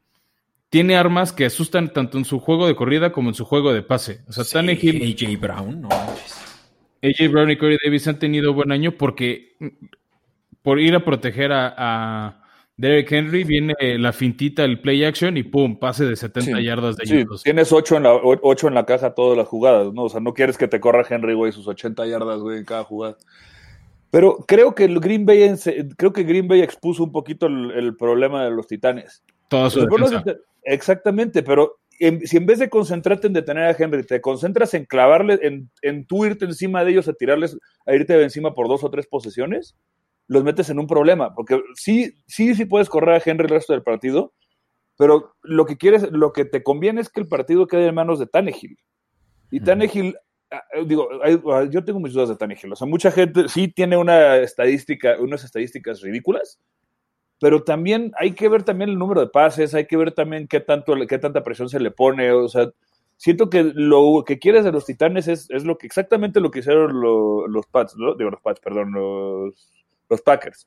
tiene armas que asustan tanto en su juego de corrida como en su juego de pase. O sea, Sí, Tannehill, AJ Brown, no manches. AJ Brown y Corey Davis han tenido buen año porque mm, por ir a proteger a, a Derek Henry viene la fintita, el play action y pum, pase de 70 Sí, yardas de Sí, ellos. tienes ocho en, la, o- ocho en la caja todas las jugadas, ¿no? O sea, no quieres que te corra Henry, güey, sus 80 yardas, güey, en cada jugada. Pero creo que el Green Bay, creo que Green Bay expuso un poquito el, el problema de los Titanes. Toda su defensa. Exactamente, pero en- si en vez de concentrarte en detener a Henry, te concentras en clavarle, en, en tú irte encima de ellos, a tirarles, a irte de encima por dos o tres posesiones, los metes en un problema, porque sí, sí, sí puedes correr a Henry el resto del partido, pero lo que quieres, lo que te conviene es que el partido quede en manos de Tannehill. Y. Tannehill, ah, eh, digo, ah, yo tengo mis dudas de Tannehill. O sea, mucha gente sí tiene una estadística, unas estadísticas ridículas, pero también hay que ver también el número de pases, hay que ver también qué tanto, qué tanta presión se le pone. O sea, siento que lo que quieres de los Titanes es, es lo que exactamente lo que hicieron lo- los Pats, ¿no? digo los Pats, perdón, los, los Packers.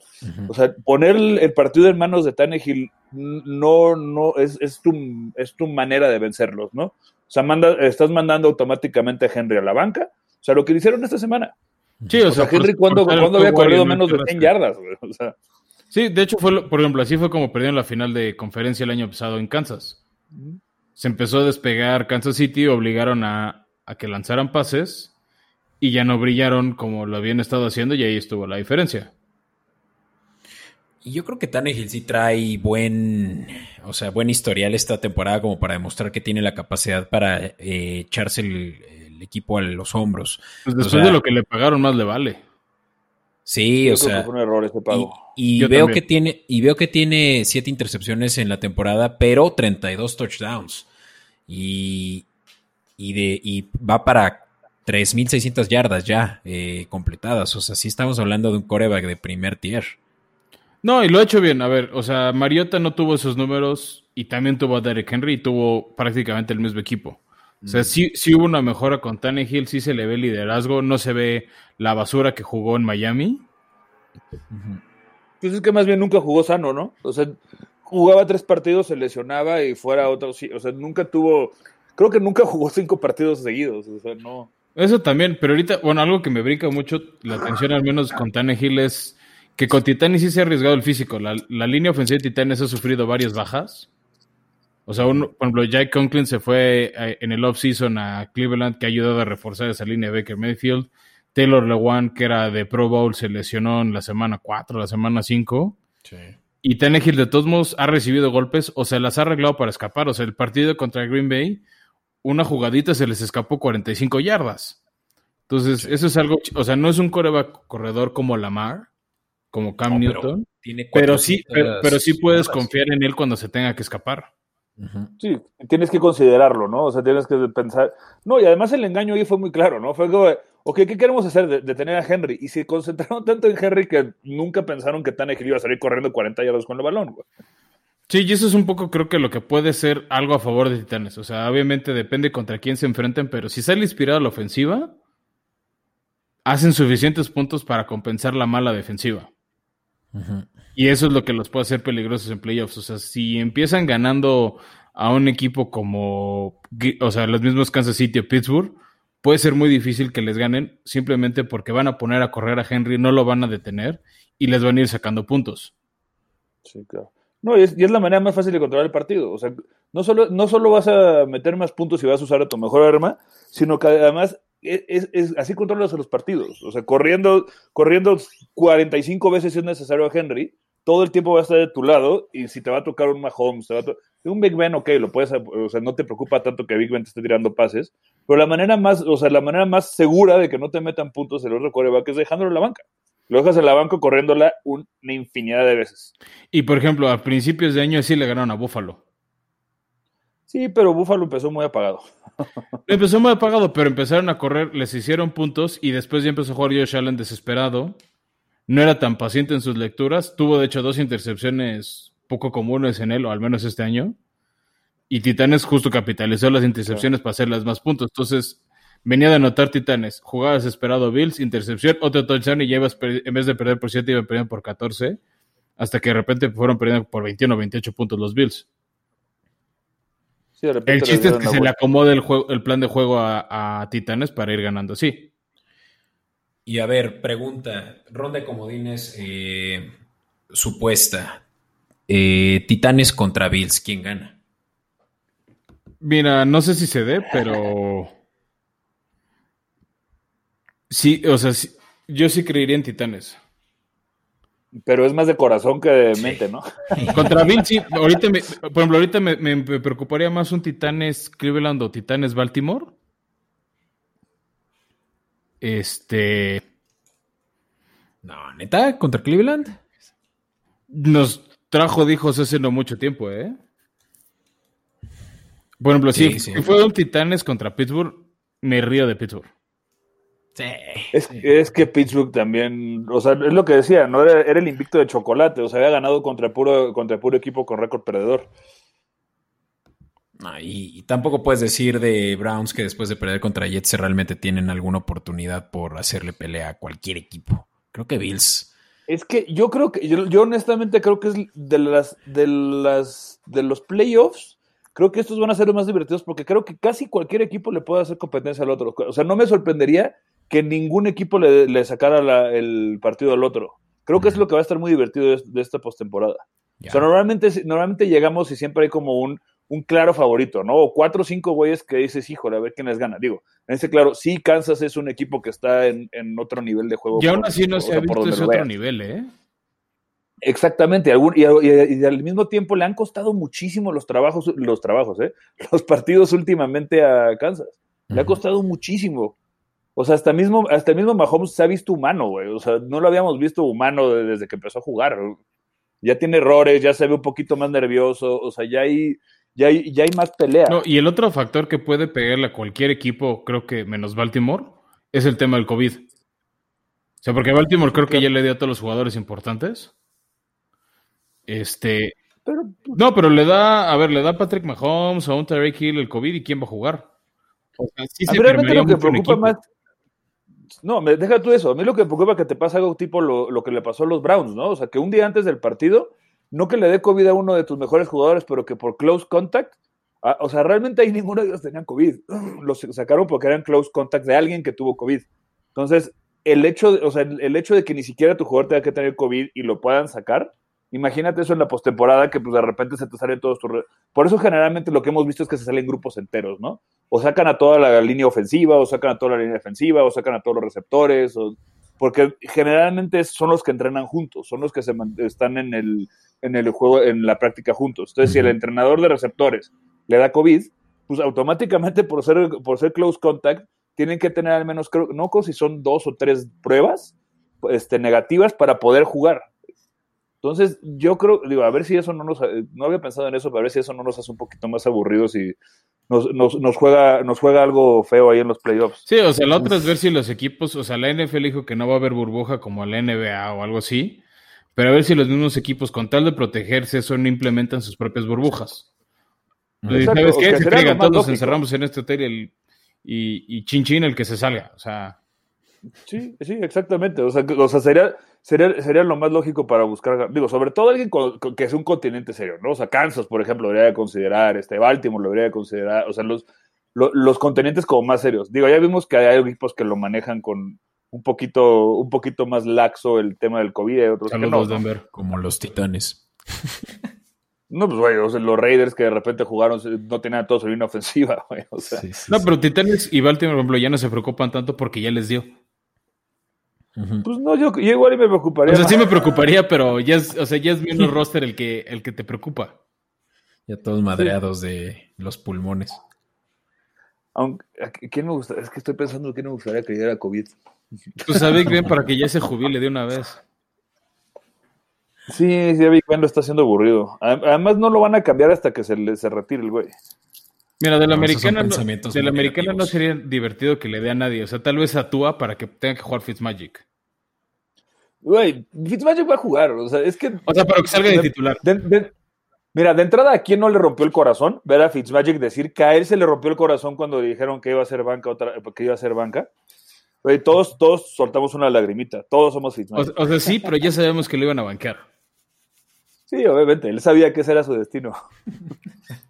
O sea, poner el, partido en manos de Tannehill no, no es, es, tu, es tu manera de vencerlos, ¿no? O sea, manda, estás mandando automáticamente a Henry a la banca. O sea, lo que hicieron esta semana. Sí, o, O sea, Henry, por ¿cuándo, ser el ¿cuándo había corrido menos de quedarse. 100 yardas? güey? O sea, Sí, de hecho fue, lo- por ejemplo, así fue como perdieron la final de conferencia el año pasado en Kansas. Se empezó a despegar Kansas City, obligaron a, a que lanzaran pases y ya no brillaron como lo habían estado haciendo y ahí estuvo la diferencia. Y yo creo que Tannehill sí trae buen, o sea, buen historial esta temporada como para demostrar que tiene la capacidad para eh, echarse el, el equipo a los hombros. Pues O después sea, de lo que le pagaron más le vale. Sí, yo o creo sea, que fue un error ese y, pago. Y Yo veo también. que tiene y veo que tiene siete intercepciones en la temporada, pero 32 touchdowns y y de y va para 3.600 yardas ya eh, completadas. O sea, sí estamos hablando de un coreback de primer tier. No, y lo ha hecho bien. A ver, o sea, Mariota no tuvo esos números y también tuvo a Derek Henry y tuvo prácticamente el mismo equipo. O sea, sí, sí hubo una mejora con Tannehill, sí se le ve liderazgo, no se ve la basura que jugó en Miami. Pues es que más bien nunca jugó sano, ¿no? O sea, jugaba tres partidos, se lesionaba y fuera otro. O sea, nunca tuvo. Creo que nunca jugó cinco partidos seguidos. O sea, no. Eso también, pero ahorita, bueno, algo que me brinca mucho la atención, al menos con Tannehill, es que con Titanes sí se ha arriesgado el físico. La, la línea ofensiva de Titanes ha sufrido varias bajas. O sea, uno, por ejemplo, Jack Conklin se fue eh, en el off-season a Cleveland, que ha ayudado a reforzar esa línea de Baker Mayfield. Taylor Lewan, que era de Pro Bowl, se lesionó en la semana 4, la semana 5. Y Tannehill, de todos modos, ha recibido golpes o se las ha arreglado para escapar. O sea, el partido contra Green Bay, una jugadita se les escapó 45 yardas. Entonces, eso es algo, o sea, no es un coreback corredor como Lamar, como Cam No, pero Newton, Tiene pero, sí, 400 pero, pero sí puedes yardas. confiar en él cuando se tenga que escapar. Sí, tienes que considerarlo, ¿no? O sea, tienes que pensar. No, y además el engaño ahí fue muy claro, ¿no? Fue como, ok, ¿qué queremos hacer? De- Detener a Henry. Y se concentraron tanto en Henry que nunca pensaron que Tannehill iba a salir corriendo 40 yardas con el balón, güey. Sí, y eso es un poco creo que lo que puede ser algo a favor de Titanes. O sea, obviamente depende contra quién se enfrenten, pero si sale inspirado la ofensiva, hacen suficientes puntos para compensar la mala defensiva. Y eso es lo que los puede hacer peligrosos en playoffs. O sea, si empiezan ganando a un equipo como, o sea, los mismos Kansas City o Pittsburgh, puede ser muy difícil que les ganen simplemente porque van a poner a correr a Henry, no lo van a detener y les van a ir sacando puntos. Sí, claro. No, y es, y es la manera más fácil de controlar el partido. O sea, no solo, no solo vas a meter más puntos y vas a usar a tu mejor arma, sino que además es, es- así controlas a los partidos. O sea, corriendo, corriendo 45 veces si es necesario a Henry, todo el tiempo va a estar de tu lado y si te va a tocar un Mahomes, te va a un Big Ben, ok, lo puedes, o sea, no te preocupa tanto que Big Ben te esté tirando pases, pero la manera más, o sea, la manera más segura de que no te metan puntos el otro coreback es dejándolo en la banca. Lo dejas en la banca corriéndola una infinidad de veces. Y por ejemplo, a principios de año sí le ganaron a Buffalo. Sí, pero Buffalo empezó muy apagado. Empezó muy apagado, pero empezaron a correr, les hicieron puntos y después ya empezó a jugar Josh Allen desesperado. No era tan paciente en sus lecturas. Tuvo de hecho dos intercepciones poco comunes en él, o al menos este año. Y Titanes justo capitalizó las intercepciones para hacerlas más puntos. Entonces, venía de anotar Titanes. Jugaba desesperado Bills, intercepción, otro touchdown y ya ibas, en vez de perder por 7, iban perdiendo por 14. Hasta que de repente fueron perdiendo por 21 o 28 puntos los Bills. Sí, El chiste es que se le acomode el, juego, el plan de juego a, a Titanes para ir ganando así. Y a ver, pregunta, ronda de comodines eh, supuesta. Eh, Titanes contra Bills, ¿quién gana? Mira, no sé si se dé, pero. Sí, o sea, sí- yo sí creería en Titanes. Pero es más de corazón que de mente, ¿no? Contra Bills, sí. Ahorita me- por ejemplo, ahorita me, me- me preocuparía más un Titanes Cleveland o Titanes Baltimore. Este. No, neta, contra Cleveland. Nos trajo dijos hace no mucho tiempo, ¿eh? Por ejemplo, Sí, si sí. fue un Titanes contra Pittsburgh, me río de Pittsburgh. Sí. Es, es que Pittsburgh también, o sea, es lo que decía, no era, era el invicto de chocolate, o sea, había ganado contra puro, contra puro equipo con récord perdedor. No, y, y tampoco puedes decir de Browns que después de perder contra Jets realmente tienen alguna oportunidad por hacerle pelea a cualquier equipo. Creo que Bills. Es que yo creo que, yo, yo honestamente creo que es de las, de las, de los playoffs, creo que estos van a ser los más divertidos porque creo que casi cualquier equipo le puede hacer competencia al otro. O sea, no me sorprendería que ningún equipo le, le sacara la- el partido al otro. Creo que es lo que va a estar muy divertido de, de esta postemporada. O sea, normalmente, normalmente llegamos y siempre hay como un, un claro favorito, ¿no? O cuatro o cinco güeyes que dices, híjole, a ver quién les gana. Digo, en ese claro, sí, Kansas es un equipo que está en, en otro nivel de juego. Y aún así no se ha visto ese otro nivel, ¿eh? Exactamente, y, y- y al mismo tiempo le han costado muchísimo los trabajos, los trabajos, ¿eh? Los partidos últimamente a Kansas. Le ha costado muchísimo. O sea, hasta mismo, hasta el mismo Mahomes se ha visto humano, güey. O sea, no lo habíamos visto humano de- desde que empezó a jugar. Ya tiene errores, ya se ve un poquito más nervioso. O sea, ya hay, ya hay, ya hay más pelea. No, y el otro factor que puede pegarle a cualquier equipo, creo que menos Baltimore, es el tema del COVID. O sea, porque Baltimore creo que ya le dio a todos los jugadores importantes. Este. Pero, No, pero le da, a ver, le da a Patrick Mahomes o a un Tyreek Hill el COVID y quién va a jugar. O sea, sí a se mí realmente permearía lo que preocupa más. No, me deja tú eso. A mí lo que me preocupa es que te pasa algo tipo lo, lo que le pasó a los Browns, ¿no? O sea, que un día antes del partido, no que le dé COVID a uno de tus mejores jugadores, pero que por close contact, o sea, realmente ahí ninguno de ellos tenían COVID. Los sacaron porque eran close contact de alguien que tuvo COVID. Entonces, el hecho, de, o sea, el, el hecho de que ni siquiera tu jugador tenga que tener COVID y lo puedan sacar, imagínate eso en la postemporada que pues de repente se te salen todos tus... Por eso generalmente lo que hemos visto es que se salen grupos enteros, ¿no? O sacan a toda la línea ofensiva, o sacan a toda la línea defensiva, o sacan a todos los receptores, o... porque generalmente son los que entrenan juntos, son los que se están en el, en el juego, en la práctica juntos. Entonces, si el entrenador de receptores le da COVID, pues automáticamente por ser, por ser close contact, tienen que tener al menos, creo, no creo si son dos o tres pruebas este, negativas para poder jugar. Entonces, yo creo, digo, a ver si eso no nos, no había pensado en eso, pero a ver si eso no nos hace un poquito más aburridos y nos, nos, nos juega, nos juega algo feo ahí en los playoffs. Sí, o sea, la otra es ver si los equipos, o sea, la NFL dijo que no va a haber burbuja como la NBA o algo así, pero a ver si los mismos equipos, con tal de protegerse, eso no implementan sus propias burbujas. Y Exacto, ¿Sabes qué? que Se traigan, todos nos encerramos en este hotel y, el- y, y chin chin el que se salga. O sea, Sí, sí, exactamente. O sea, o sea sería, sería, sería lo más lógico para buscar, digo, sobre todo alguien con- con- que es un continente serio, ¿no? O sea, Kansas, por ejemplo, debería de considerar, este, Baltimore lo debería de considerar, o sea, los, lo- los continentes como más serios. Digo, ya vimos que hay equipos que lo manejan con un poquito, un poquito más laxo el tema del COVID, hay otros que no. saludos ¿no? Denver. Como los Titanes. No, pues, güey, o sea, los Raiders que de repente jugaron, no tenían todo su línea ofensiva, güey, o sea. Sí, sí, No, sí. pero Titanes y Baltimore, por ejemplo, ya no se preocupan tanto porque ya les dio. Pues no, yo, yo igual y me preocuparía. O sea, sí me preocuparía, pero ya es, o sea, ya es menos roster el que, el que te preocupa. Ya todos madreados de los pulmones. Aunque, ¿a ¿quién me gusta? Es que estoy pensando quién me gustaría que diera COVID. Pues a Big Ben para que ya se jubile de una vez. Sí, sí, Big Ben lo está haciendo aburrido. Además, no lo van a cambiar hasta que se, le, se retire el güey. Mira, de la no, americana, no, de la americana no sería divertido que le dé a nadie. O sea, tal vez a Tua para que tenga que jugar Fitzmagic. Güey, Fitzmagic va a jugar. O sea, es que. O sea, pero que salga de, titular. De, de, mira, de entrada, ¿a quién no le rompió el corazón? Ver a Fitzmagic decir que a él se le rompió el corazón cuando le dijeron que iba a ser banca, otra, que iba a ser banca. Güey, todos, todos soltamos una lagrimita. Todos somos Fitzmagic. O, o sea, sí, pero ya sabemos que lo iban a bancar. Sí, obviamente, él sabía que ese era su destino.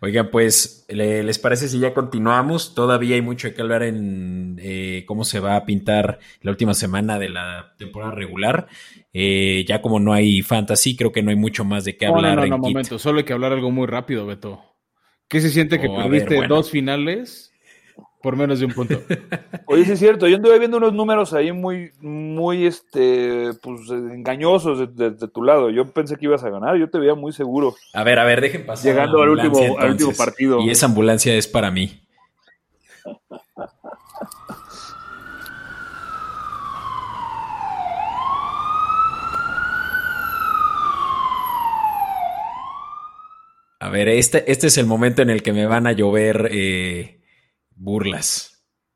Oigan, pues, ¿les parece si ya continuamos? Todavía hay mucho que hablar en eh, cómo se va a pintar la última semana de la temporada regular. Eh, ya como no hay fantasy, creo que no hay mucho más de qué hablar. No, no, no, no momento, solo hay que hablar algo muy rápido, Beto. ¿Qué se siente que oh, perdiste ver, bueno. dos finales por menos de un punto. Oye, sí es cierto, yo anduve viendo unos números ahí muy, muy, este, pues, engañosos de, de, de, tu lado. Yo pensé que ibas a ganar, yo te veía muy seguro. A ver, a ver, dejen pasar. Llegando al último, entonces, al último partido. Y esa ambulancia es para mí. A ver, este, este es el momento en el que me van a llover eh, burlas.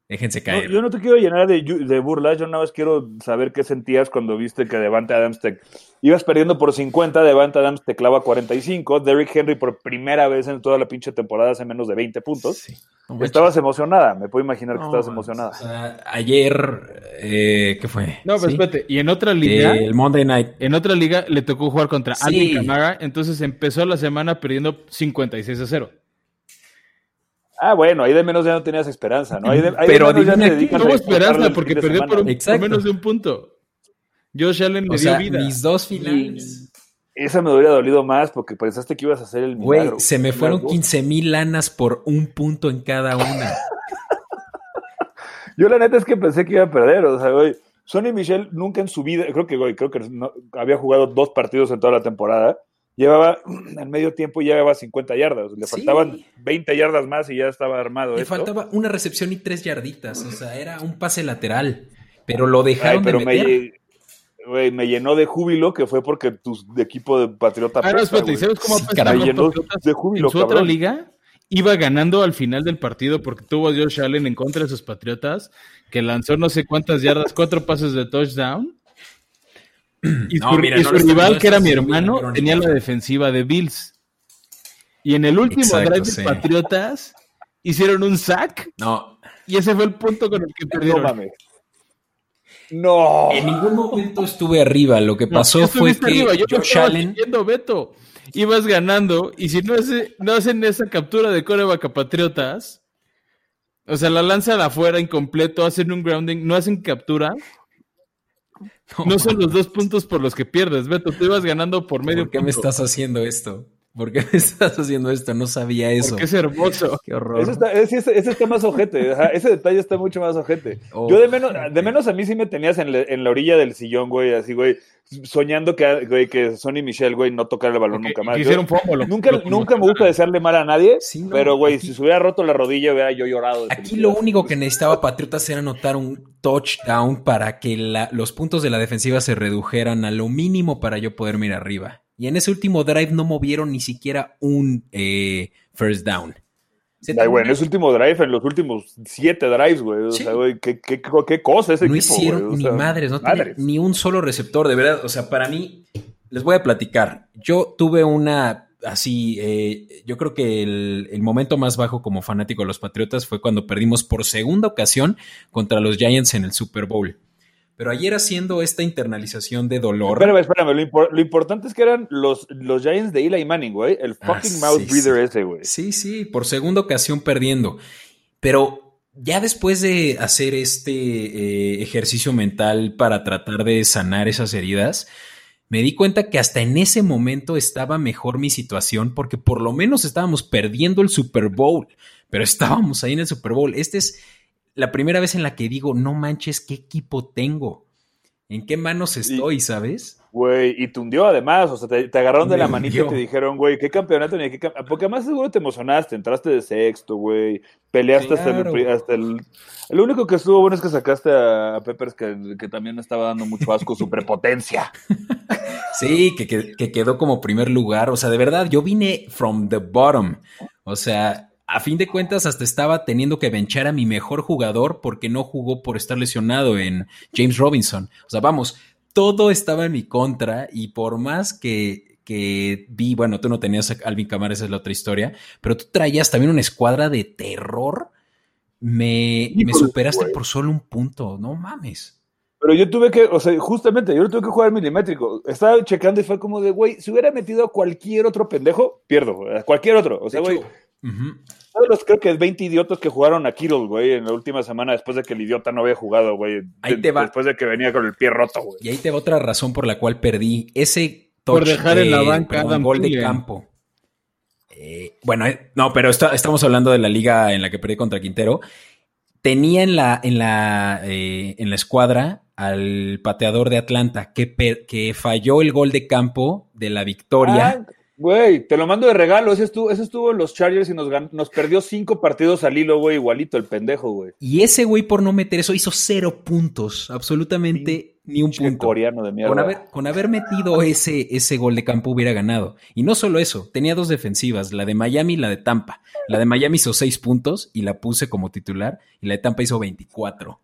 Déjense caer. No, yo no te quiero llenar de, de, burlas, yo nada más quiero saber qué sentías cuando viste que Devante Adams te ibas perdiendo por 50, Devante Adams te clava 45, Derrick Henry por primera vez en toda la pinche temporada hace menos de 20 puntos. Sí. No, estabas emocionada, me puedo imaginar que no, estabas emocionada. O sea, ayer, eh, ¿qué fue? No, pero ¿Sí? espérate, y en otra liga, eh, el Monday Night. En otra liga le tocó jugar contra sí. Andy Camara, entonces empezó la semana perdiendo 56 a 0. Ah, bueno, ahí de menos ya no tenías esperanza, ¿no? Ahí de, ahí Pero de menos ya tuvo esperanza porque perdió por, un, por, menos de un punto. Josh Allen me o sea, dio vida. Mis dos finales. Esa me hubiera dolido más porque pensaste que ibas a hacer el milagro. Güey, se me fueron 15 mil lanas por un punto en cada una. Yo la neta es que pensé que iba a perder, o sea, güey. Sonny Michel nunca en su vida, creo que, güey, creo que no, había jugado dos partidos en toda la temporada llevaba en medio tiempo ya llevaba 50 yardas, le sí. faltaban 20 yardas más y ya estaba armado. Le esto. faltaba una recepción y tres yarditas, o sea, era un pase lateral, pero lo dejaron Ay, pero de meter. Me, wey, me llenó de júbilo que fue porque tu equipo de Patriota ah, no, ¿sabes cómo sí, me llenó de júbilo, en su cabrón. otra liga iba ganando al final del partido porque tuvo a Josh Allen en contra de sus Patriotas, que lanzó no sé cuántas yardas, cuatro pases de touchdown y su, no, mira, y su no rival, que era mi hermano, tenía la defensiva de Bills. Y en el último Exacto, drive sí. de Patriotas hicieron un sack. No. Y ese fue el punto con el que perdieron. No, no. En ningún momento estuve arriba. Lo que pasó no, fue que arriba. Yo Josh Allen... Diciendo, Beto. Ibas ganando y si no, hace, no hacen esa captura de coreback a Patriotas, o sea, la lanzan afuera incompleto, hacen un grounding, no hacen captura, no, no, son los dos puntos por los que pierdes, Beto. Tú ibas ganando por medio ¿Por qué punto. me estás haciendo esto? ¿Por qué me estás haciendo esto? No sabía eso. Porque es hermoso. Qué horror. Eso está, ese, ese, está más ojete. Ese detalle está mucho más ojete. Oh, Yo de menos, de menos a mí sí me tenías en, le, en la orilla del sillón, güey, así, güey, soñando que, güey, que Sonny Michel, güey, no tocara el balón okay, nunca más. Yo, pomo, lo, nunca lo, nunca me gusta desearle mal a nadie, sí, no, pero, güey, si se hubiera roto la rodilla, hubiera yo llorado. Aquí lo único que necesitaba Patriotas era anotar un touchdown para que la, los puntos de la defensiva se redujeran a lo mínimo para yo poder mirar arriba. Y en ese último drive no movieron ni siquiera un eh, first down. Ay, güey, en ese último drive, en los últimos siete drives, güey. O sí. sea, güey, ¿qué, qué, qué, cosa ese no equipo, hicieron güey? O ni madres, no madres. ni un solo receptor, de verdad. O sea, para mí, les voy a platicar. Yo tuve una así, eh, yo creo que el, el, momento más bajo como fanático de los Patriotas fue cuando perdimos por segunda ocasión contra los Giants en el Super Bowl. Pero ayer haciendo esta internalización de dolor. Espérame, espérame. Lo, impor lo, importante es que eran los, los Giants de Eli Manning, güey. El fucking ah, mouth sí, breather sí. ese, güey. Sí, sí, por segunda ocasión perdiendo. Pero ya después de hacer este eh, ejercicio mental para tratar de sanar esas heridas, me di cuenta que hasta en ese momento estaba mejor mi situación porque por lo menos estábamos perdiendo el Super Bowl, pero estábamos ahí en el Super Bowl. Este es la primera vez en la que digo, no manches, ¿qué equipo tengo? ¿En qué manos estoy, sabes? Güey, y te hundió además, o sea, te, te agarraron de Me la manita y te dijeron, güey, ¿qué campeonato ni qué cam-?" Porque además seguro te emocionaste, entraste de sexto, güey, peleaste hasta, el, hasta el... Lo único que estuvo bueno es que sacaste a, a Peppers, que, que también estaba dando mucho asco su prepotencia. Sí, que, que- que quedó como primer lugar. O sea, de verdad, yo vine from the bottom. O sea, a fin de cuentas, hasta estaba teniendo que benchar a mi mejor jugador porque no jugó por estar lesionado en James Robinson. O sea, vamos, todo estaba en mi contra y por más que, que vi, bueno, tú no tenías a Alvin Kamara, esa es la otra historia, pero tú traías también una escuadra de terror. Me, superaste por solo un punto, no mames. Pero yo tuve que, o sea, justamente, yo no tuve que jugar milimétrico. Estaba checando y fue como de, güey, si hubiera metido a cualquier otro pendejo, pierdo, a cualquier otro. O sea, güey. Todos los creo que 20 idiotas que jugaron a Kittle, güey, en la última semana después de que el idiota no había jugado, güey. Ahí de- te va. Después de que venía con el pie roto, güey. Y ahí te va otra razón por la cual perdí ese Por touch dejar en la banca perdón, Adam gol de campo. Eh, bueno, eh, no, pero está- estamos hablando de la liga en la que perdí contra Quintero. Tenía en la, en la, eh, en la escuadra al pateador de Atlanta que, que falló el gol de campo de la victoria. Ah, Güey, te lo mando de regalo. Ese estuvo, ese estuvo en los Chargers y nos, nos perdió cinco partidos al hilo, güey, igualito el pendejo, güey. Y ese güey por no meter eso hizo cero puntos, absolutamente ni un punto. coreano de mierda. Con haber, con haber metido ese, ese gol de campo hubiera ganado. Y no solo eso, tenía dos defensivas, la de Miami y la de Tampa. La de Miami hizo seis puntos y la puse como titular y la de Tampa hizo 24.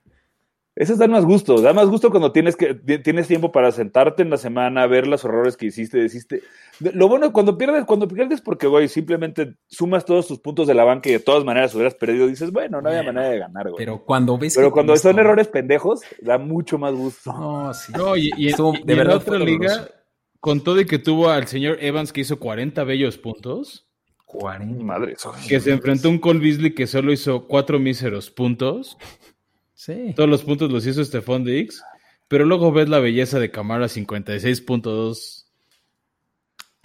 Ese da más gusto, da más gusto cuando tienes que ti- tienes tiempo para sentarte en la semana, ver los errores que hiciste, hiciste. Lo bueno cuando pierdes, cuando pierdes porque güey, simplemente sumas todos tus puntos de la banca y de todas maneras hubieras perdido, dices, bueno, no había Bueno, manera de ganar, güey. Pero, Pero cuando ves que cuando son todo- errores pendejos, da mucho más gusto. No, sí. No, y, y- Estuvo- y de en verdad la fue otra liga, doloroso. con todo y que tuvo al señor Evans que hizo 40 bellos puntos, 40. Madre, que se enfrentó a un Cole Beasley que solo hizo cuatro míseros puntos. Sí. Todos los puntos los hizo Stephon Diggs. Pero luego ves la belleza de Camara 56.2.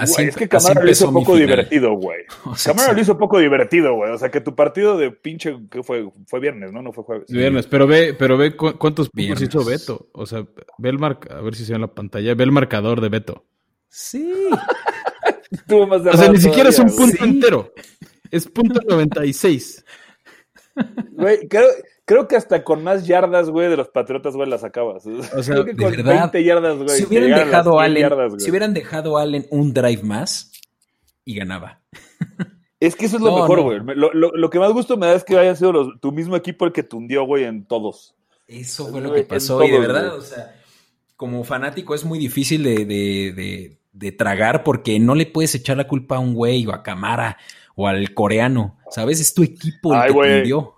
Así, Güey, es que Camara lo hizo poco divertido, güey. O sea, Camara sí. lo hizo poco divertido, güey. O sea, que tu partido de pinche, ¿qué fue? Fue viernes, ¿no? No fue jueves. Viernes, pero ve, pero ve cu- cuántos puntos hizo Beto. O sea, ve el marca, a ver si se ve en la pantalla, ve el marcador de Beto. Sí. Estuvo más O sea, ni siquiera es un güey. punto entero. Es punto 96. Güey, creo, creo que hasta con más yardas, güey, de los Patriotas, güey, las sacabas. O sea, creo que de con verdad, 20 yardas, güey. si hubieran dejado a 100 Allen, yardas, si hubieran dejado a Allen un drive más y ganaba. Es que eso es lo No, mejor, güey. Lo, lo- lo que más gusto me da es que hayan sido los- tu mismo equipo el que te hundió, güey, en todos. Eso fue lo que pasó. y de todos, verdad, güey. o sea, como fanático es muy difícil de, de- de- de tragar porque no le puedes echar la culpa a un güey o a Camara o al coreano. ¿Sabes? Es tu equipo el Ay, que güey. te hundió.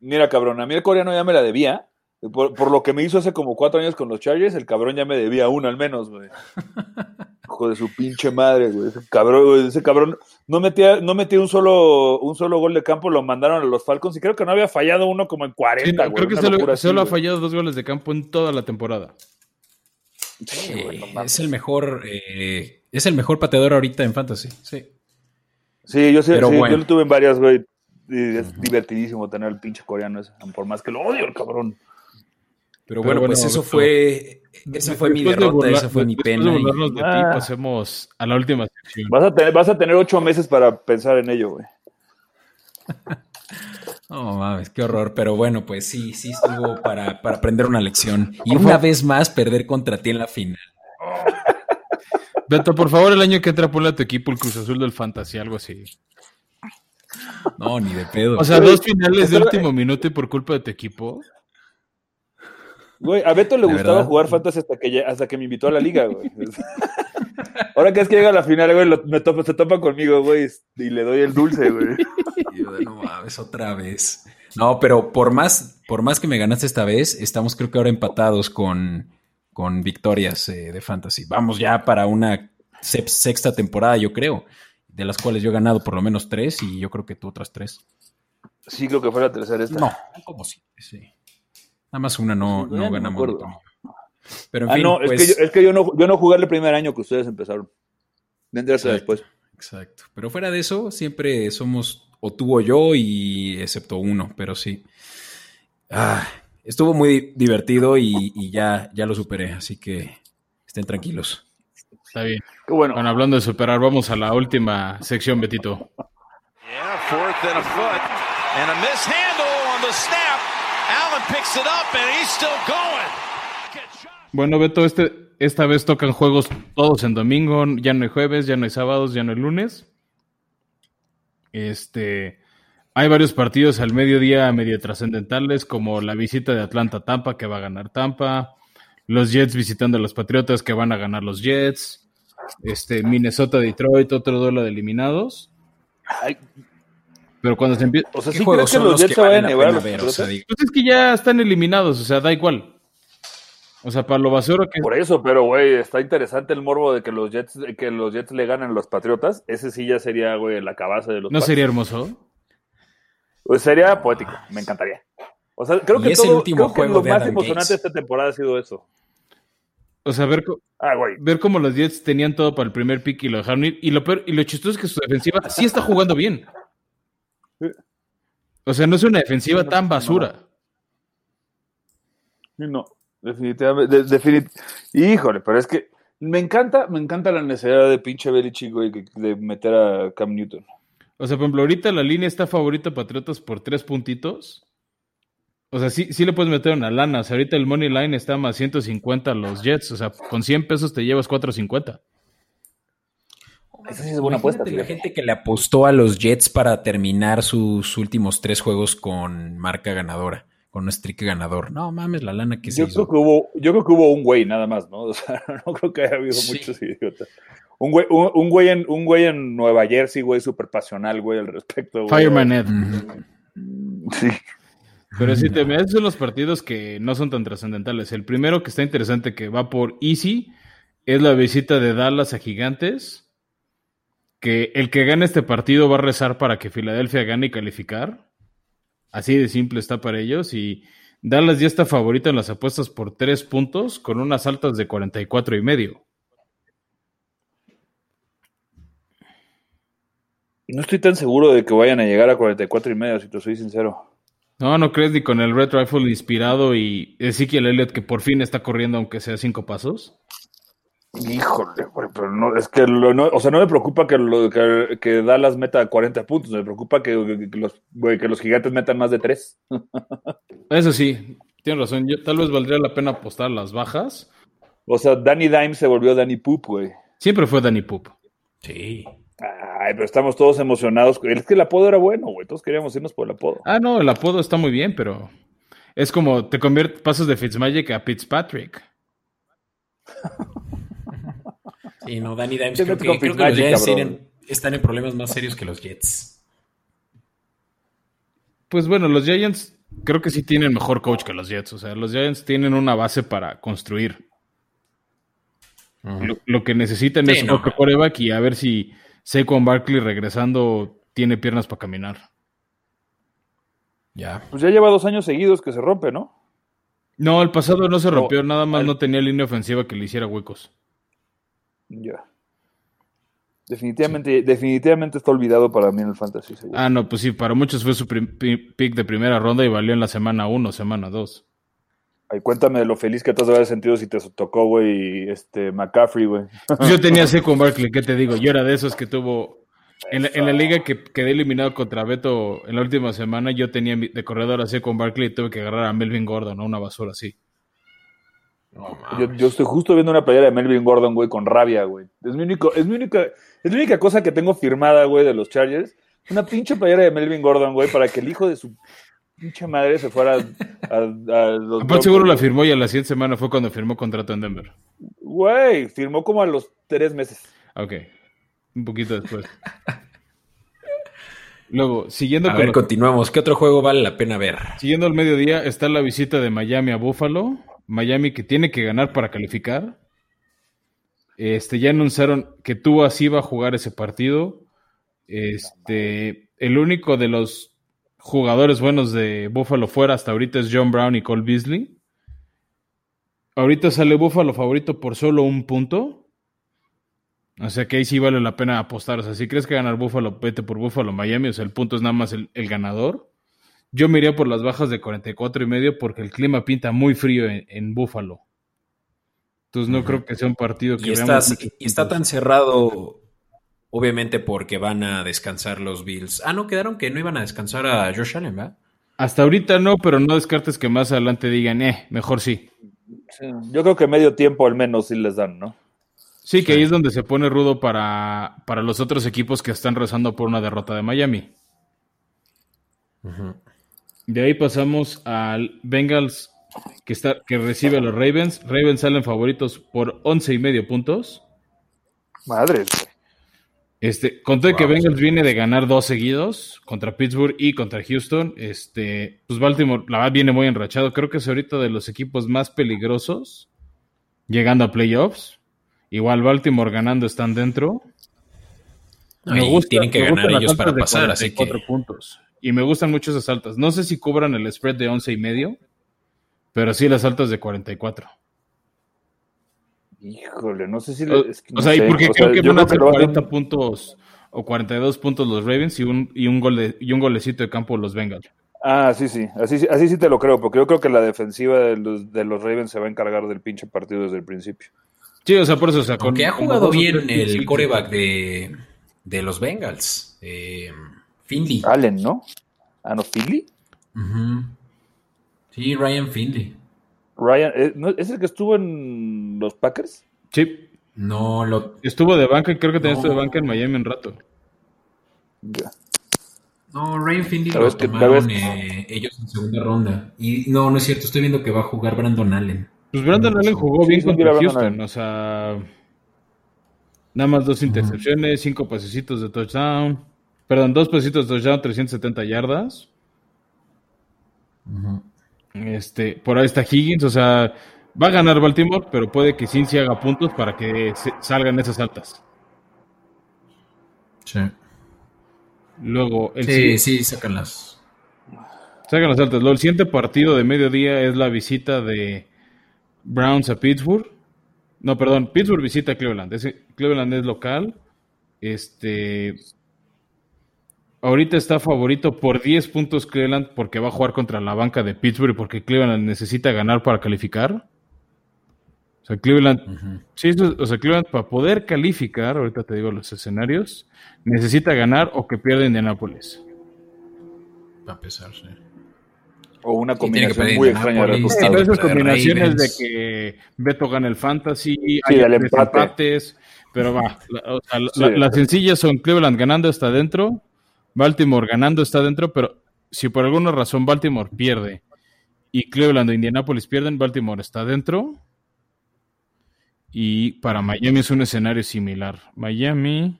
Mira, cabrón, a mí el coreano ya me la debía. Por, por lo que me hizo hace como cuatro años con los Chargers, el cabrón ya me debía uno al menos, güey. Hijo de su pinche madre, güey. Ese cabrón, güey, ese cabrón no metía, no metía un solo, un solo gol de campo, lo mandaron a los Falcons y creo que no había fallado uno como en 40, Sí, no, güey. creo que solo, locura así, solo ha fallado dos goles de campo en toda la temporada. Sí, Eh, güey, no mames. es el mejor, eh, es el mejor pateador ahorita en fantasy. Sí. Sí, yo sí, Pero sí, bueno. yo lo tuve en varias, güey. Es divertidísimo tener el pinche coreano ese, por más que lo odio el cabrón. Pero, Pero bueno, pues eso fue, esa fue mi de derrota, burla- esa fue mi pena. de y- de ti, Ah. pasemos a la última sección. Vas a tener, vas a tener ocho meses para pensar en ello, güey. No mames, qué horror. Pero bueno, pues sí, sí estuvo para, para aprender una lección. Y una vez más perder contra ti en la final. Beto, por favor, el año que entra ponle a tu equipo el Cruz Azul del Fantasy, algo así. No, ni de pedo. O sea, Güey, dos finales de último minuto y por culpa de tu equipo. Güey, a Beto le ¿De gustaba verdad? jugar fantasy hasta que, hasta que me invitó a la liga, güey. Ahora que es que llega a la final, güey, lo- me topa- se topa conmigo, güey, y le doy el dulce, güey. No mames, otra vez. No, pero por más, por más que me ganaste esta vez, estamos creo que ahora empatados con, con victorias eh, de fantasy. Vamos ya para una sexta temporada, yo creo, de las cuales yo he ganado por lo menos tres y yo creo que tú otras tres. Sí, creo que fue la tercera esta. No, como si, sí. Nada más una no, Sí, no no ganamos. Pero en ah, fin, no, pues, es, que yo, es que yo no, yo no jugué el primer año que ustedes empezaron. Exacto. después. Exacto. Pero fuera de eso, siempre somos o tú o yo y excepto uno, pero sí. Ah, estuvo muy divertido y, y ya, ya lo superé, así que estén tranquilos. Está bien. Qué bueno. Bueno, hablando de superar, vamos a la última sección, Betito. Yeah, fourth and a foot. And a mishandle on the snap. Allen picks it up and he's still going. Bueno, Beto, este, esta vez tocan juegos todos en domingo, ya no hay jueves, ya no hay sábados, ya no hay lunes. Este, hay varios partidos al mediodía medio trascendentales, como la visita de Atlanta a Tampa, que va a ganar Tampa, los Jets visitando a los Patriotas, que van a ganar los Jets, este, Minnesota, Detroit, otro duelo de eliminados. Ay, Pero cuando se empieza... o sea, ¿Qué ¿sí juegos crees que los Jets que se vayan a la llevar a pena los ver? O sea, Patriotas? digo, Pues es que ya están eliminados, o sea, da igual. O sea, para lo basura que... Por eso, pero güey, está interesante el morbo de que los Jets, que los Jets le ganen a los Patriotas. Ese sí ya sería, güey, la cabeza de los ¿No sería hermoso? Pues sería poético, me encantaría. O sea, creo Y que es el todo, último creo que lo de más Adam emocionante Gates. de esta temporada ha sido eso. O sea, ver, Ah, ver cómo los Jets tenían todo para el primer pick y lo dejaron ir. Y lo, peor- y lo chistoso es que su defensiva sí está jugando bien. O sea, no es una defensiva tan basura. No, definitivamente. de- definit- Híjole, pero es que me encanta, me encanta la necesidad de pinche Belichick, güey, que- de meter a Cam Newton. O sea, por ejemplo, ahorita la línea está favorita Patriotas por tres puntitos. O sea, sí, sí le puedes meter una lana. O sea, ahorita el money line está más 150 a los Jets. O sea, con 100 pesos te llevas 450. Esa sí es buena apuesta. La gente que le apostó a los Jets para terminar sus últimos tres juegos con marca ganadora, con un streak ganador. No mames, la lana que se Yo hizo. creo que hubo, yo creo que hubo un güey nada más, ¿no? O sea, no creo que haya habido Sí. muchos idiotas. Un güey, un, un güey en, un güey en Nueva Jersey, güey, súper pasional, güey, al respecto. güey. Fireman Ed. Sí. Pero sí, te esos son los partidos que no son tan trascendentales. El primero que está interesante, que va por Easy, es la visita de Dallas a Gigantes. Que el que gane este partido va a rezar para que Filadelfia gane y calificar. Así de simple está para ellos. Y Dallas ya está favorito en las apuestas por tres puntos, con unas altas de 44 y medio. No estoy tan seguro de que vayan a llegar a 44 y medio, si te soy sincero. No, no crees ni con el Red Rifle inspirado y Ezekiel Elliott que por fin está corriendo aunque sea cinco pasos. Híjole, güey, pero no, es que, lo- no, o sea, no me preocupa que, lo, que, que Dallas meta 40 puntos, me preocupa que, que los, güey, que los gigantes metan más de 3. Eso sí, tienes razón. Yo, tal vez valdría la pena apostar las bajas. O sea, Danny Dime se volvió Danny Poop, güey. Siempre fue Danny Poop. Sí. Ay, pero estamos todos emocionados. Es que el apodo era bueno, güey. Todos queríamos irnos por el apodo. Ah, no, el apodo está muy bien, pero es como te conviertes, pasas de Fitzmagic a Fitzpatrick. Sí, no, Danny Dimes creo que, creo que los tienen- están en problemas más serios que los Jets. Pues bueno, los Giants creo que sí tienen mejor coach que los Jets. O sea, los Giants tienen una base para construir. Lo, lo que necesitan Sí, es un no. quarterback y a ver si Saquon Barkley regresando tiene piernas para caminar. Ya. Pues ya lleva dos años seguidos que se rompe, ¿no? No, el pasado no se rompió, nada más no tenía línea ofensiva que le hiciera huecos. Ya. Definitivamente, definitivamente está olvidado para mí en el fantasy. seguro. Ah, no, pues sí, para muchos fue su pick de primera ronda y valió en la semana 1, semana 2. Ay, cuéntame de lo feliz que te has de haber sentido si te tocó, güey, este McCaffrey, güey. Pues yo tenía Saquon Barkley, ¿qué te digo? Yo era de esos que tuvo... En la, en la liga que quedé eliminado contra Beto en la última semana, yo tenía de corredor a Saquon Barkley y tuve que agarrar a Melvin Gordon, ¿no? Una basura así. No, Yo, yo estoy justo viendo una playera de Melvin Gordon, güey, con rabia, güey. Es mi único, es mi única, es la única cosa que tengo firmada, güey, de los Chargers. Una pinche playera de Melvin Gordon, güey, para que el hijo de su pinche madre se fuera a, a- a los Aparte seguro la firmó y a la siguiente semana fue cuando firmó contrato en Denver. Güey, firmó como a los tres meses. Ok, un poquito después. Luego, siguiendo A con ver, los- continuamos. ¿Qué otro juego vale la pena ver? Siguiendo al mediodía está la visita de Miami a Buffalo. Miami que tiene que ganar para calificar. Este, ya anunciaron que tú así va a jugar ese partido. Este, el único de los jugadores buenos de Buffalo fuera hasta ahorita es John Brown y Cole Beasley. Ahorita sale Buffalo favorito por solo un punto. O sea que ahí sí vale la pena apostar. O sea, si crees que ganar Buffalo, vete por Buffalo Miami. O sea, el punto es nada más el, el ganador. Yo me iría por las bajas de 44 y medio porque el clima pinta muy frío en, en Buffalo. Entonces no creo que sea un partido que y, veamos estás- y está tan cerrado, obviamente porque van a descansar los Bills. Ah, no, quedaron que no iban a descansar a Josh Allen, ¿verdad? Hasta ahorita no, pero no descartes que más adelante digan, eh, mejor sí. Sí, Yo creo que medio tiempo al menos sí les dan, ¿no? Sí, que ahí es donde se pone rudo para, para los otros equipos que están rezando por una derrota de Miami. De ahí pasamos al Bengals que, está, que recibe a los Ravens. Ravens salen favoritos por 11 y medio puntos. Madres. Este, con todo que. Bengals viene de ganar dos seguidos contra Pittsburgh y contra Houston, este, pues Baltimore la verdad viene muy enrachado. Creo que es ahorita de los equipos más peligrosos llegando a playoffs. Igual Baltimore ganando están dentro. No, y tienen que me ganar ellos para pasar, así que 44 puntos. Y me gustan mucho esas altas. No sé si cubran el spread de 11 y medio, pero sí las altas de 44. Híjole, no sé si... Es que o no sea, y sé, porque o creo sea, que van a creo hacer que lo van a- 40 puntos o 42 puntos los Ravens y un, y un, gole, y un golecito de campo los Bengals. Ah, sí, sí. Así, sí- así sí te lo creo, porque yo creo que la defensiva de los, de los Ravens se va a encargar del pinche partido desde el principio. Sí, o sea, por eso, o sea, con- Aunque ha jugado bien el coreback de, de los Bengals, eh, Finley. Allen, ¿no? Ah, no. Ujú. Sí, Ryan Finley. Ryan, ¿eh. ¿es el que estuvo en los Packers? Sí, No, lo, estuvo de banca y creo que también No. estuvo de banca en Miami un rato. Ya. no Ryan Finley lo que- tomaron vez- eh, ellos en segunda ronda. Y no, no es cierto, estoy viendo que va a jugar Brandon Allen. Pues Brandon Allen jugó Sí, bien contra Houston, o sea, nada más dos intercepciones, cinco pasecitos de touchdown, perdón, dos pasecitos de touchdown, 370 yardas. Este, por ahí está Higgins, o sea, va a ganar Baltimore, pero puede que Cincy haga puntos para que salgan esas altas. Sí, Luego, el sí, sí, sácanlas. Sacan las altas. Luego, el siguiente partido de mediodía es la visita de Browns a Pittsburgh. No, perdón, Pittsburgh visita a Cleveland. Cleveland es local. Este. Ahorita está favorito por 10 puntos Cleveland porque va a jugar contra la banca de Pittsburgh porque Cleveland necesita ganar para calificar. O sea, Cleveland, sí, eso- o sea, Cleveland para poder calificar, ahorita te digo los escenarios, necesita ganar o que pierda Indianapolis. Va a empezar, sí. O una Sí, combinación muy extraña de Sí, esas combinaciones Ravens. de que Beto gana el fantasy, Sí, hay empate. empates, pero va, la- o sea, la- Sí. la- las sencillas son Cleveland ganando está adentro, Baltimore ganando está adentro, pero si por alguna razón Baltimore pierde y Cleveland o Indianapolis pierden, Baltimore está adentro. Y para Miami es un escenario similar. Miami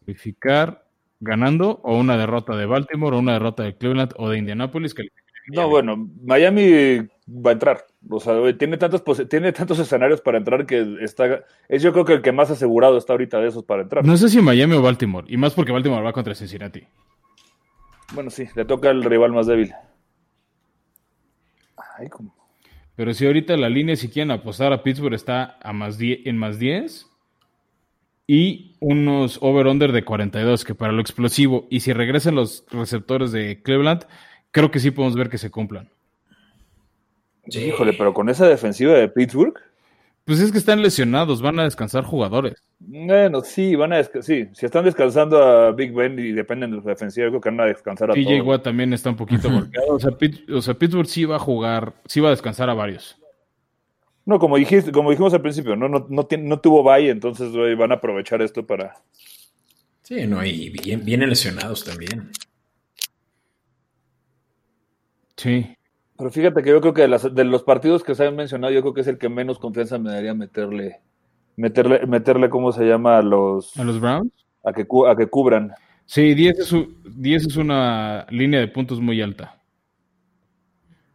calificar ganando o una derrota de Baltimore o una derrota de Cleveland o de Indianapolis. No, bueno, Miami va a entrar. O sea, tiene tantos, tiene tantos escenarios para entrar que está. Es yo creo que el que más asegurado está ahorita de esos para entrar. No sé si Miami o Baltimore, y más porque Baltimore va contra Cincinnati. Bueno, sí, le toca al rival más débil. Ay, como. Pero si ahorita la línea, si quieren apostar a Pittsburgh, está a más 10, en más 10 y unos over-under de 42, que para lo explosivo, y si regresan los receptores de Cleveland, creo que sí podemos ver que se cumplan. Sí. Híjole, pero con esa defensiva de Pittsburgh. Pues es que están lesionados, van a descansar jugadores. Bueno, sí, van a desca- sí, si están descansando a Big Ben y dependen de su defensiva, creo que van a descansar a TJ todos. Watt también está un poquito golpeado. O sea, Pitt- o sea, Pittsburgh sí va a jugar, sí va a descansar a varios. No, como dijiste, como dijimos al principio, no, no, no, tiene- no tuvo bye, entonces van a aprovechar esto para. Sí, no, y bien- vienen lesionados también. Sí. Pero fíjate que yo creo que de, las- de los partidos que se han mencionado, yo creo que es el que menos confianza me daría meterle, meterle, meterle, ¿cómo se llama? A los, ¿A los Browns? a que, a que cubran. Sí, 10 es, u- 10 es una línea de puntos muy alta.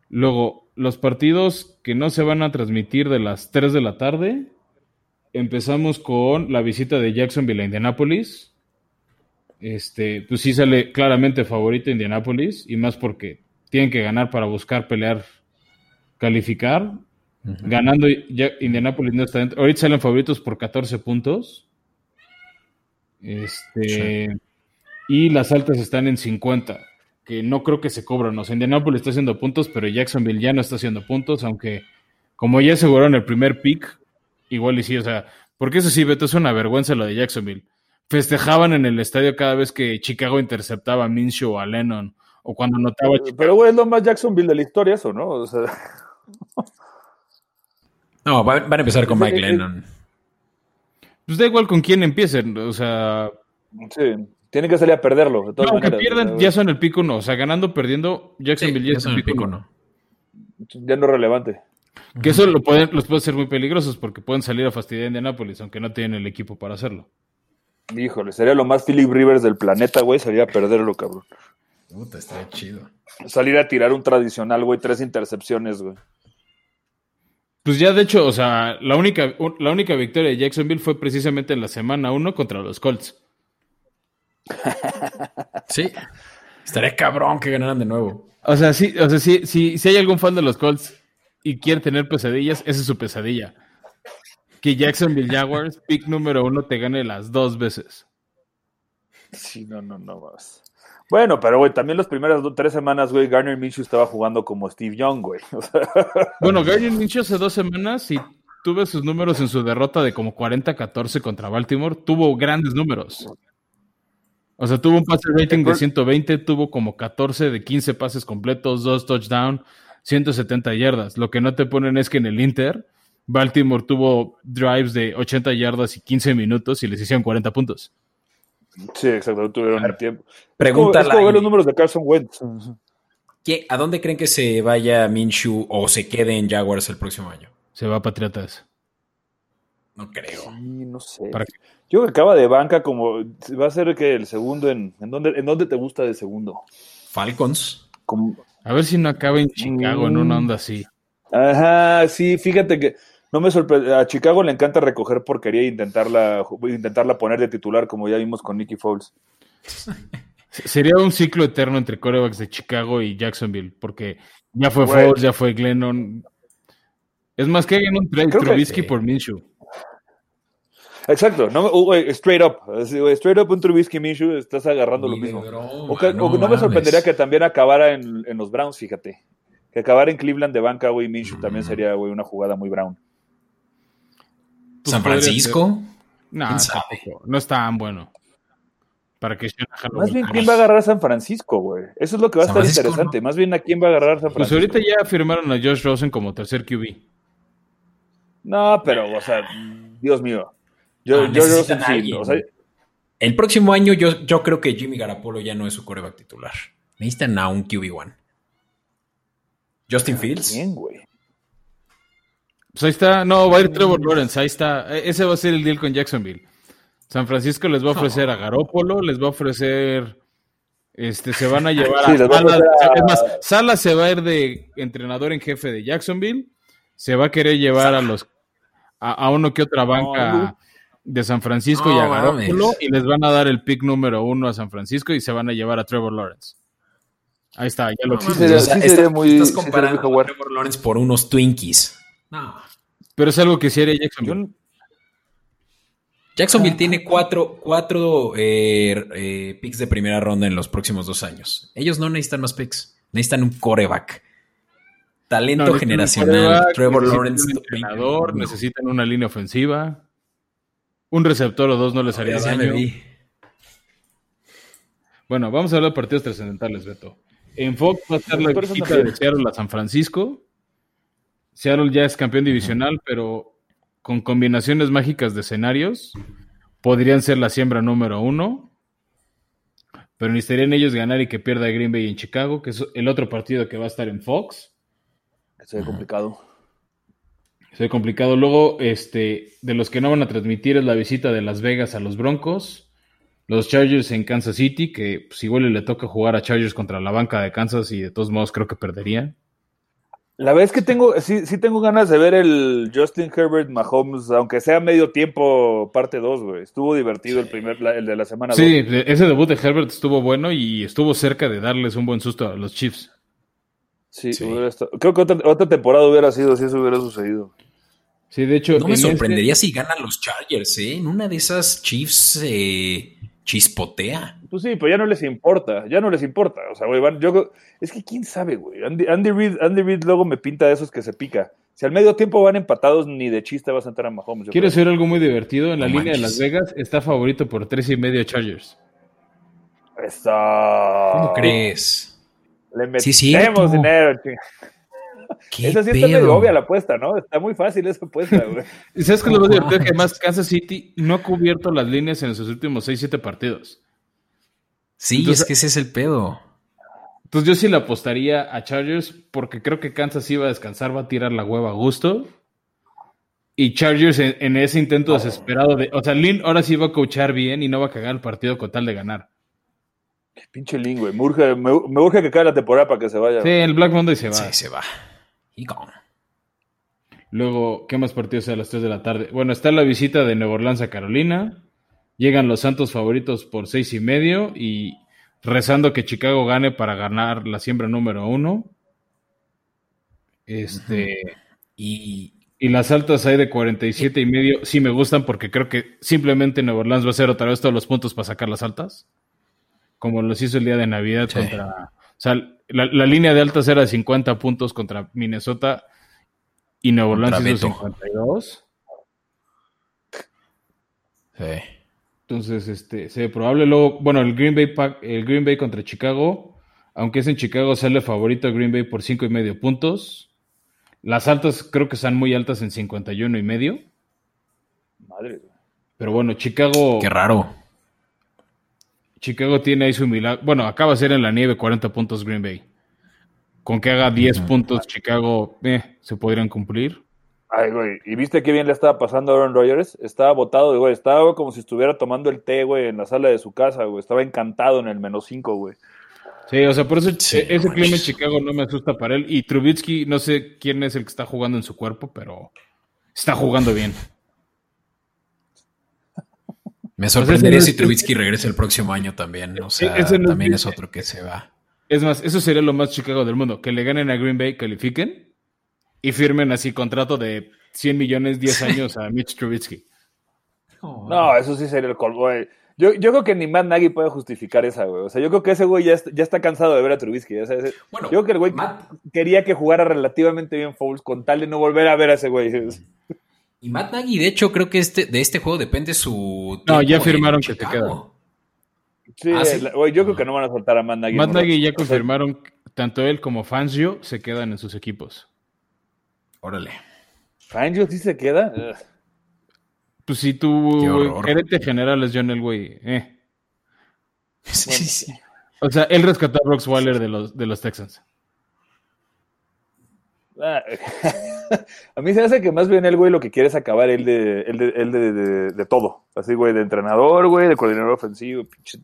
Luego, los partidos que no se van a transmitir de las 3 de la tarde. Empezamos con la visita de Jacksonville a Indianapolis. Este, pues sí sale claramente favorito Indianapolis, y más porque tienen que ganar para buscar pelear, calificar. Ganando ya Indianapolis no está dentro. Ahorita salen favoritos por 14 puntos. Este. Y las altas están en 50. que no creo que se cobran. O sea, Indianapolis está haciendo puntos, pero Jacksonville ya no está haciendo puntos, aunque como ya aseguraron el primer pick, igual y sí, o sea, porque eso sí, Beto, es una vergüenza lo de Jacksonville. Festejaban en el estadio cada vez que Chicago interceptaba a Minshew o a Lennon, o cuando notaba... Pero, güey, es lo más Jacksonville de la historia eso, ¿no? O sea... No, van, a empezar con Mike Lennon. Pues da igual con quién empiecen, o sea... Sí, tienen que salir a perderlo. De todas no, maneras, que pierdan, ya son el pico uno, o sea, ganando, perdiendo, Jacksonville Sí, ya ya es son el pico. ¿no? Ya no es relevante. Que eso lo pueden, los puede ser muy peligrosos porque pueden salir a fastidiar a Indianapolis, aunque no tienen el equipo para hacerlo. Híjole, sería lo más Philip Rivers del planeta, güey, salir a perderlo, cabrón. Puta, está chido. Salir a tirar un tradicional, güey, tres intercepciones, güey. Pues ya de hecho, o sea, la única, la única victoria de Jacksonville fue precisamente en la semana 1 contra los Colts. Sí. Estaría cabrón que ganaran de nuevo. O sea, sí, o sea, sí, sí, si hay algún fan de los Colts y quiere tener pesadillas, esa es su pesadilla. Que Jacksonville Jaguars, pick número uno, te gane las dos veces. Sí, no, no, no más. Bueno, pero, güey, también las primeras dos, tres semanas, güey, Garner Minshew estaba jugando como Steve Young, güey. O sea, Bueno, Gardner Minshew hace dos semanas, y tuve sus números en su derrota de como 40-14 contra Baltimore, tuvo grandes números. O sea, tuvo un pase rating de 120, tuvo como 14 de 15 pases completos, dos touchdowns, 170 yardas. Lo que no te ponen es que en el Inter, Baltimore tuvo drives de 80 yardas y 15 minutos y les hicieron 40 puntos. Sí, exacto, no tuvieron el tiempo. Pregunta Es como, es como ver los números de Carson Wentz. ¿Qué- ¿A dónde creen que se vaya Minshew o se quede en Jaguars el próximo año? Se va a Patriotas. No creo. Sí, no sé. Yo creo que acaba de banca como va a ser que el segundo en ¿en dónde en dónde te gusta de segundo? Falcons. Como- A ver si no acaba en Chicago en una onda así. Ajá, sí, fíjate que no me sorprende. A Chicago le encanta recoger porquería e intentarla, intentarla poner de titular, como ya vimos con Nicky Foles. Sería un ciclo eterno entre corebacks de Chicago y Jacksonville, porque ya fue Güey. Foles, ya fue Glennon. Es más que hagan un trade Creo que Trubisky por Minshew. Exacto, no, me- uh, straight up, straight up un Trubisky Minshew, estás agarrando lo mismo. broma, O que- o no me sorprendería que también acabara en, en los Browns, fíjate. Que acabara en Cleveland de banca, güey, Minshew también Mm. sería, güey, una jugada muy Brown. Pues San Francisco. No, tampoco. no es tan bueno. Para que Más bien. ¿quién va a agarrar a San Francisco, güey? Eso es lo que va a estar Francisco, interesante. Más bien, ¿a quién va a agarrar a San Pues Francisco? ahorita ya firmaron a Josh Rosen como tercer QB. No, pero, o sea, Dios mío. Yo, yo necesitan sí, o sea, El próximo año yo, yo creo que Jimmy Garapolo ya no es su coreback titular. Necesitan a un QB1. Justin Fields. ¿quién, güey? Pues ahí está. No, va a ir Trevor Lawrence. Ahí está. E- Ese va a ser el deal con Jacksonville. San Francisco les va a ofrecer a Garópolo, les va a ofrecer. Este, se van a llevar Sí, a Sala. a- Es más, Sala se va a ir de entrenador en jefe de Jacksonville. Se va a querer llevar a los a, a uno que otra banca de San Francisco No, y a Garópolo y les van a dar el pick número uno a San Francisco y se van a llevar a Trevor Lawrence. Ahí está, ya lo No que mames, sería- o sea, sí estás- muy- comparando a. Trevor Lawrence por unos Twinkies. No. Pero es algo que sí haría Yo, Jacksonville. Jacksonville tiene cuatro, cuatro eh, eh, picks de primera ronda en los próximos dos años. Ellos no necesitan más picks. Necesitan un coreback. Talento No, generacional. quarterback, Trevor necesitan Lawrence. Un entrenador, 21. necesitan una línea ofensiva. Un receptor o dos no les haría daño. Bueno, vamos a hablar de partidos trascendentales, Beto. En Fox va a estar la visita de. Seattle a San Francisco. Seattle ya es campeón divisional, pero con combinaciones mágicas de escenarios podrían ser la siembra número uno. Pero necesitarían ellos ganar y que pierda Green Bay en Chicago, que es el otro partido que va a estar en Fox. se ve complicado. Se ve complicado. Luego, este, de los que no van a transmitir es la visita de Las Vegas a los Broncos. Los Chargers en Kansas City, que pues, igual le toca jugar a Chargers contra la banca de Kansas y de todos modos creo que perdería. La verdad es que tengo, sí, sí tengo ganas de ver el Justin Herbert Mahomes, aunque sea medio tiempo, parte 2, güey. Estuvo divertido el primer, la- el de la semana 2. Sí, ese debut de Herbert estuvo bueno y estuvo cerca de darles un buen susto a los Chiefs. Sí, estado- creo que otra, otra temporada hubiera sido si eso hubiera sucedido. Sí, de hecho, No me este- sorprendería si ganan los Chargers, ¿eh? En una de esas Chiefs, eh, chispotea. Pues sí, pero ya no les importa, ya no les importa. O sea, güey, van, yo, es que quién sabe, güey. Andy, Andy, Reid, Andy Reid luego me pinta de esos que se pica. Si al medio tiempo van empatados, ni de chiste vas a entrar a Mahomes. creo. decir algo muy divertido. En la No línea de. Las Vegas está favorito por tres y medio Chargers. Está... ¿Cómo crees? Le metemos Sí, dinero. ¿Qué Esa sí está medio obvia la apuesta, ¿no? Está muy fácil esa apuesta, güey. ¿Y sabes qué es lo más No divertido? Que además Kansas City no ha cubierto las líneas en sus últimos 6-7 partidos. Sí, Entonces- es que ese es el pedo. Entonces yo sí le apostaría a Chargers porque creo que Kansas sí va a descansar, va a tirar la hueva a gusto. Y Chargers en, en ese intento desesperado de... O sea, Lynn ahora sí va a coachar bien y no va a cagar el partido con tal de ganar. Pinche Lin, güey. Me urge, me, me urge que acabe la temporada para que se vaya. Sí, el Black Monday se va. Sí, se va. Y gone. Luego, ¿qué más partidos hay a las 3 de la tarde? Bueno, está la visita de Nueva Orleans a Carolina. Llegan los Santos favoritos por seis y medio y rezando que Chicago gane para ganar la siembra número uno. Este. Y Y las altas hay de 47 y medio. Sí me gustan porque creo que simplemente Nueva Orleans va a hacer otra vez todos los puntos para sacar las altas. Como los hizo el día de Navidad Sí. contra. O sea, la, la línea de altas era de 50 puntos contra Minnesota y Nueva Orleans Contra hizo Beto. 52. sí. Entonces, este, se ve probable. Luego, bueno, el Green Bay Pack- el Green Bay contra Chicago, aunque es en Chicago, sale favorito Green Bay por cinco y medio puntos. Las altas creo que están muy altas en 51 y medio. Madre, güey. Pero bueno, Chicago, Qué raro. Chicago tiene ahí su milagro. Bueno, acaba de ser en la nieve 40 puntos Green Bay. Con que haga 10 puntos Chicago, eh, se podrían cumplir. Ay, güey. ¿Y viste qué bien le estaba pasando a Aaron Rodgers? Estaba botado, güey. Estaba como si estuviera tomando el té, güey, en la sala de su casa, güey. Estaba encantado en el menos 5, güey. Sí, o sea, por eso Sí, eh, ese clima en. Chicago no me asusta para él. Y Trubitsky, no sé quién es el que está jugando en su cuerpo, pero está jugando bien. Me sorprendería si es- Trubisky regresa el próximo año también. O sea, no es también es otro que se va. Es más, eso sería lo más Chicago del mundo. Que le ganen a Green Bay, califiquen y firmen así contrato de 100 millones, 10 años a Mitch Trubitsky. No, eso sí sería el colmo, güey. Yo, yo creo que ni Matt Nagy puede justificar esa, güey. O sea, yo creo que ese güey ya, está- ya está cansado de ver a Trubisky. ya sabes. Bueno, yo creo que el güey Matt- quería que jugara relativamente bien Fouls con tal de no volver a ver a ese güey. Y Matt Nagy, de hecho, creo que este, de este juego depende su. No, ya firmaron que se Chicago. Sí, Ah, ¿sí? la- güey, yo creo que no van a soltar a Matt Nagy. Matt Nagy ya confirmaron tanto él como Fangio se quedan en sus equipos. Órale. Fangio sí se queda. Ugh. Pues si tu gerente general es John Elway, eh. Sí, sí, sí. O sea, él rescató a Brooks Waller de los, de los Texans. A mí se hace que más bien el güey lo que quiere es acabar el de, el de, el de, de- de todo. Así, güey, de entrenador, güey, de coordinador ofensivo, pinche.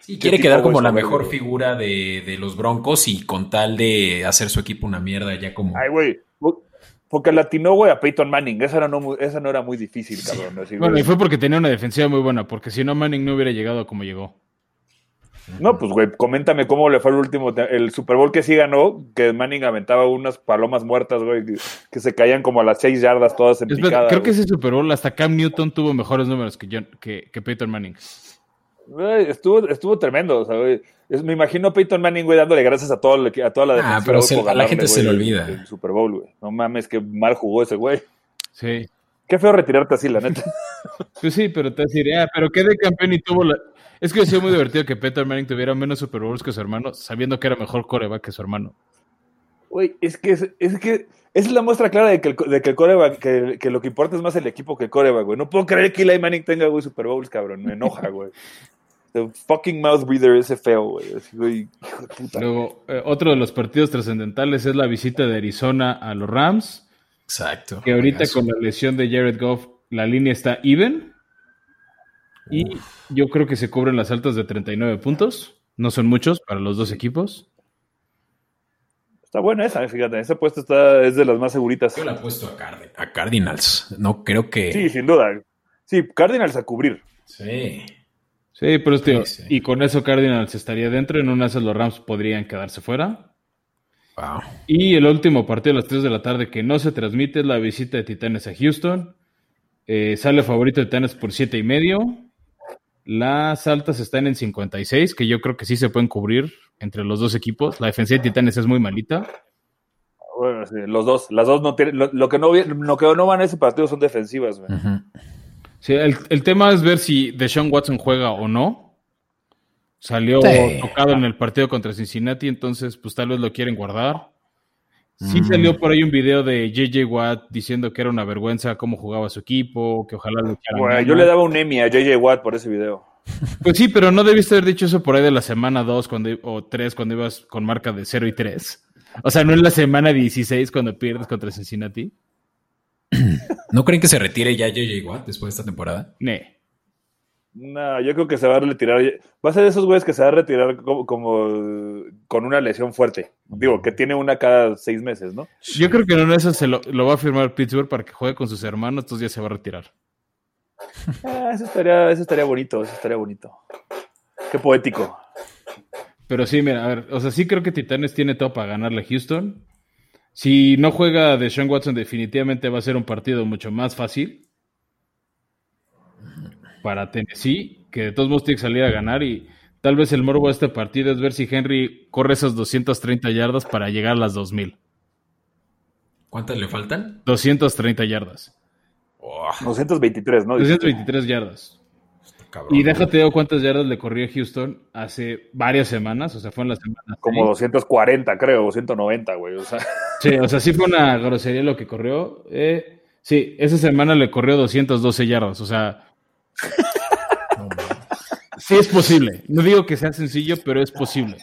Sí, quiere tipo quedar como la mejor güey. figura de, de los Broncos y con tal de hacer su equipo una mierda ya como... Ay, güey. Porque latinó, güey, a Peyton Manning. Esa, era no, esa no era muy difícil, cabrón. así, Bueno, y fue porque tenía una defensiva muy buena, porque si no, Manning no hubiera llegado como llegó. No, pues, güey, coméntame cómo le fue el último, el Super Bowl que sí ganó, que Manning aventaba unas palomas muertas, güey, que, que se caían como a las seis yardas todas en picada. creo que ese Super Bowl hasta Cam Newton tuvo mejores números que, John- que, que Peyton Manning. Güey, estuvo, estuvo tremendo, o sea, güey. Es- me imagino a Peyton Manning, güey, dándole gracias a, todo, a toda la Ah, defensiva. pero güey, se- por a la gente se le olvida. El Super Bowl, güey. No mames, que mal jugó ese güey. Sí. Qué feo retirarte así, la neta. Pues sí, pero te decir, ah, pero qué de campeón y tuvo la... Es que ha sido muy divertido que Peyton Manning tuviera menos Super Bowls que su hermano, sabiendo que era mejor coreback que su hermano. Güey, es que es, es que es la muestra clara de que el, de que el coreback, que, que lo que importa es más el equipo que el coreback, güey. No puedo creer que Eli Manning tenga, güey, Super Bowls, cabrón. Me enoja, güey. The fucking mouth breather ese feo, güey. Así, güey, hijo de puta. Luego, eh, otro de los partidos trascendentales es la visita de Arizona a los Rams, Exacto. que ahorita con la lesión de Jared Goff, la línea está even. Y yo creo que se cubren las altas de 39 puntos. No son muchos para los dos equipos. Está buena esa, fíjate. Esa puesta está, es de las más seguritas. Yo la he puesto a, Card- a Cardinals. No creo que... Sí, sin duda. Sí, Cardinals a cubrir. Sí. Sí, pero Sí, sí. y con eso Cardinals estaría dentro. En una de esas los Rams podrían quedarse fuera. Wow. Y el último partido a las 3 de la tarde que no se transmite es la visita de Titanes a Houston. Eh, sale favorito de Titanes por siete y medio. Las altas están en 56, que yo creo que sí se pueden cubrir entre los dos equipos. La defensa de Titanes es muy malita. Bueno, sí, los dos, las dos no tienen, lo, lo que no, lo que no van a ese partido son defensivas, güey. Sí, el, el tema es ver si Deshaun Watson juega o no. Salió Sí. tocado en el partido contra Cincinnati, entonces pues tal vez lo quieren guardar. Sí Mm. salió por ahí un video de JJ Watt diciendo que era una vergüenza cómo jugaba su equipo, que ojalá Güey, ganas. yo le daba un Emmy a JJ Watt por ese video. Pues sí, pero no debiste haber dicho eso por ahí de la semana 2 cuando, o 3 cuando ibas con marca de 0 y 3. O sea, no en la semana 16 cuando pierdes contra Cincinnati. ¿No creen que se retire ya JJ Watt después de esta temporada? Ne. No, yo creo que se va a retirar. Va a ser de esos güeyes que se va a retirar como, como, con una lesión fuerte. Digo, que tiene una cada seis meses, ¿no? Yo creo que en una de esas se lo, lo va a firmar Pittsburgh para que juegue con sus hermanos, entonces ya se va a retirar. Ah, eso estaría, eso estaría bonito, eso estaría bonito. Qué poético. Pero sí, mira, a ver, o sea, sí creo que Titanes tiene todo para ganarle a Houston. Si no juega de Sean Watson, definitivamente va a ser un partido mucho más fácil para Tennessee, que de todos modos tiene que salir a ganar y tal vez el morbo de este partido es ver si Henry corre esas 230 yardas para llegar a las 2000. ¿Cuántas le faltan? 230 yardas. Oh, 223, ¿no? 223 yardas. cabrón. Y déjate ver cuántas yardas le corrió a Houston hace varias semanas, o sea, fue en la semana. Como 240, creo, o 190, güey. O sea, Sí, o sea, sí fue una grosería lo que corrió. Eh, sí, esa semana le corrió 212 yardas, o sea, No, sí es posible. No digo que sea sencillo, pero es posible.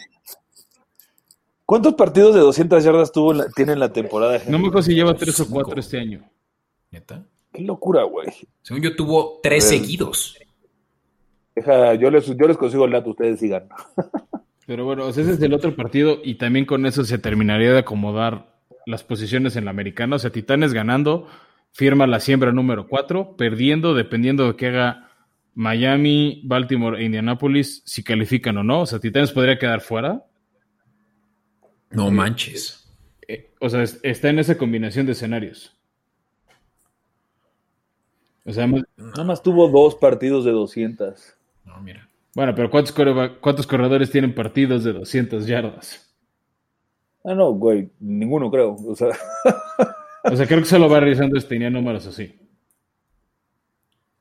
¿Cuántos partidos de 200 yardas tuvo en la- tiene en la temporada? No me acuerdo si lleva 3 o. 4 este año. ¿Neta? Qué locura, güey. Según yo tuvo tres seguidos. Deja, yo, les, yo les consigo el dato, ustedes sigan. Pero bueno, ese es el otro partido y también con eso se terminaría de acomodar las posiciones en la americana. O sea, Titanes ganando, firma la siembra número 4, perdiendo, dependiendo de que haga Miami, Baltimore e Indianapolis, si califican o no. O sea, Titanes podría quedar fuera. No manches. Eh, o sea, es- está en esa combinación de escenarios. O sea, hemos- Nada más tuvo dos partidos de 200. No, mira. bueno, pero ¿cuántos, coreba- ¿cuántos corredores tienen partidos de 200 yardas? Ah, no, güey, ninguno creo. O sea, O sea, creo que solo va realizando este tenía números así.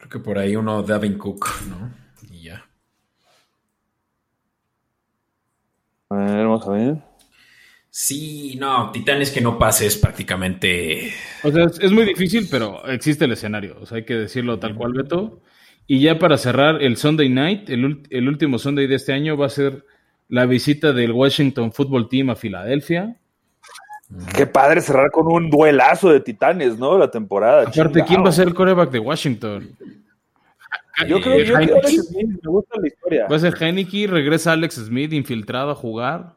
Creo que por ahí uno Davin Cook, ¿no? Y ya. a ver, vamos a ver. Sí, no, Titanes que no pase es prácticamente. O sea, es, es muy difícil, pero existe el escenario. O sea, hay que decirlo tal cual, Beto. Y ya para cerrar, el Sunday Night, el, el último Sunday de este año, va a ser la visita del Washington Football Team a Filadelfia. Qué padre cerrar con un duelazo de titanes, ¿no? La temporada. Aparte, chingado. ¿quién va a ser el coreback de Washington? Yo creo Heineke. Alex Smith, me gusta la historia. Va a ser Heineke, regresa Alex Smith infiltrado a jugar.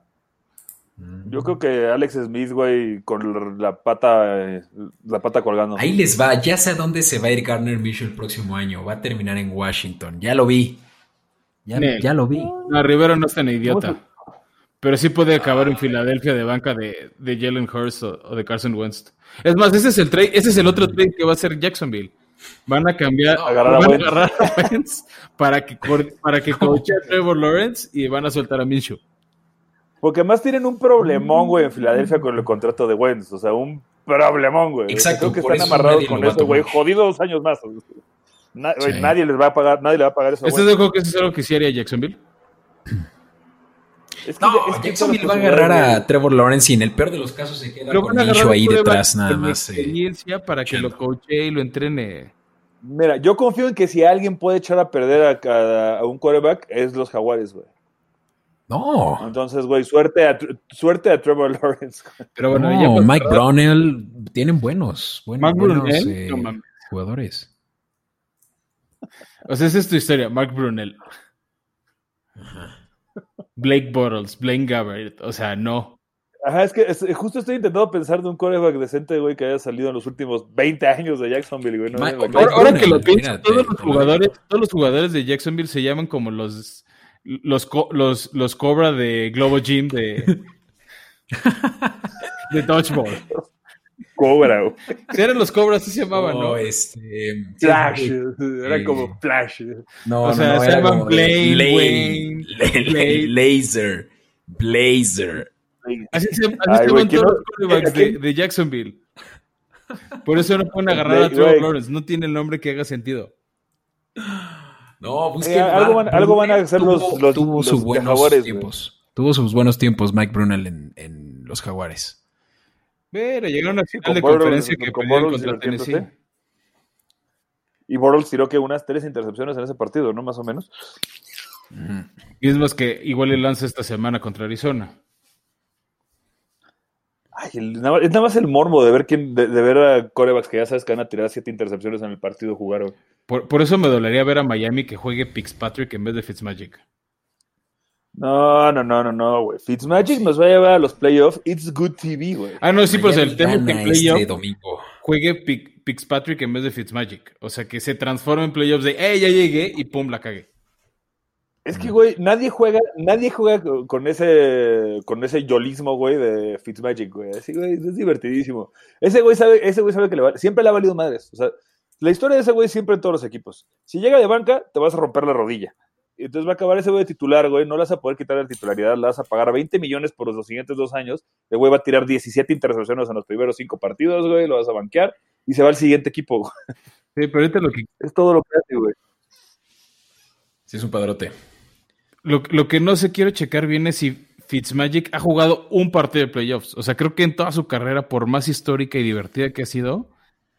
Yo creo que Alex Smith, güey, con la pata, eh, la pata colgando. Ahí les va, ya sé a dónde se va a ir Garner Minshew el próximo año. Va a terminar en Washington. Ya lo vi. Ya lo vi. No, Rivero no es tan idiota. Pero sí puede acabar en Filadelfia de banca de, de Jalen Hurst o, o de Carson Wentz. Es más, ese es el trade, ese es el otro trade que va a hacer Jacksonville. Van a cambiar, Agarrar a van a Wentz. agarrar a Wentz para que para que coache a Trevor Lawrence y van a soltar a Minshew. Porque más tienen un problemón, güey, en Filadelfia con el contrato de Wentz. O sea, un problemón, güey. Exacto, Creo que están amarrados con eso, güey. Jodido dos años más. Sí. Nadie les va a pagar, nadie le va a pagar eso. ¿Estás de acuerdo que eso es algo que sí haría Jacksonville? Es que- No, es que Jacksonville va a agarrar a Trevor Lawrence y en el peor de los casos se queda Lo con a Minshew ahí quarterback detrás nada más. eh, experiencia para que lo coache y lo entrene. Mira, yo confío en que si alguien puede echar a perder a, cada- a un quarterback, es los Jaguares, güey. No, Entonces, güey, suerte a, suerte a Trevor Lawrence. Pero bueno, no, ya para Mike Brownell tienen buenos, buenos, eh, no jugadores. O sea, esa es tu historia, Mark Brunel. Blake Bortles, Blaine Gabbert, o sea, no. Ajá, es que es- justo estoy intentando pensar de un quarterback decente, güey, que haya salido en los últimos 20 años de Jacksonville, güey. No, Ahora, que lo pienso, todos los jugadores, todos los jugadores de Jacksonville se llaman como los los los, los Cobra de Globo Gym de de Dodgeball. Cobra, güey. Eran los Cobras, así se llamaban, ¿no? No, este. Flash. sí, Era eh, como Flash. No, O sea, no, se era llaman como de Blaine, Lane, Wayne, La- Blade. Laser. Blazer. Así se, así Ay, se güey, llaman ¿quién todos no- los quarterbacks de, Jacksonville. Por eso no pueden agarrar a Trevor. Lawrence. No tiene el nombre que haga sentido. No, busquen. Eh, algo van- Mark algo van a hacer tuvo- los- los- tuvo los sus buenos Jaguares, tiempos. Tuvo sus buenos tiempos Mike Brunel en, en los Jaguares. Pero llegaron a final de Bortles- conferencia que con perdieron contra Tennessee. Y Bortles tiró que unas tres intercepciones en ese partido, ¿no? Más o menos. Y es más que igual le lanza esta semana contra Arizona. Ay, el- nada es nada más el morbo de ver quién, de, de ver a corebacks que ya sabes que van a tirar siete intercepciones en el partido jugar. Por, por eso me dolería ver a Miami que juegue Fitzpatrick en vez de Fitzmagic. No, no, no, no, no, güey. Fitzmagic nos va a llevar a los playoffs. It's good TV, güey. Ah, no, sí, pues el tema es que en playoff este domingo. juegue Pic- Fitzpatrick en vez de Fitzmagic. O sea, que se transforme en playoffs de, hey, ya llegué y pum, la cagué. Es que, güey, nadie juega, nadie juega con- con ese, con ese yolismo, güey, de Fitzmagic, güey. Así, güey, es divertidísimo. Ese güey sabe, ese güey sabe que le va- siempre le ha valido madres. O sea, la historia de ese güey siempre en todos los equipos. Si llega de banca, te vas a romper la rodilla. Entonces va a acabar ese güey de titular, güey. No le vas a poder quitar la titularidad, le vas a pagar 20 millones por los siguientes dos años. El güey va a tirar 17 intercepciones en los primeros cinco partidos, güey. Lo vas a banquear y se va al siguiente equipo. güey. Sí, pero ahorita lo que, Es todo lo que hace, güey. Sí, es un padrote. lo, lo que no se quiero checar bien es si Fitzmagic ha jugado un partido de playoffs. O sea, creo que en toda su carrera, por más histórica y divertida que ha sido,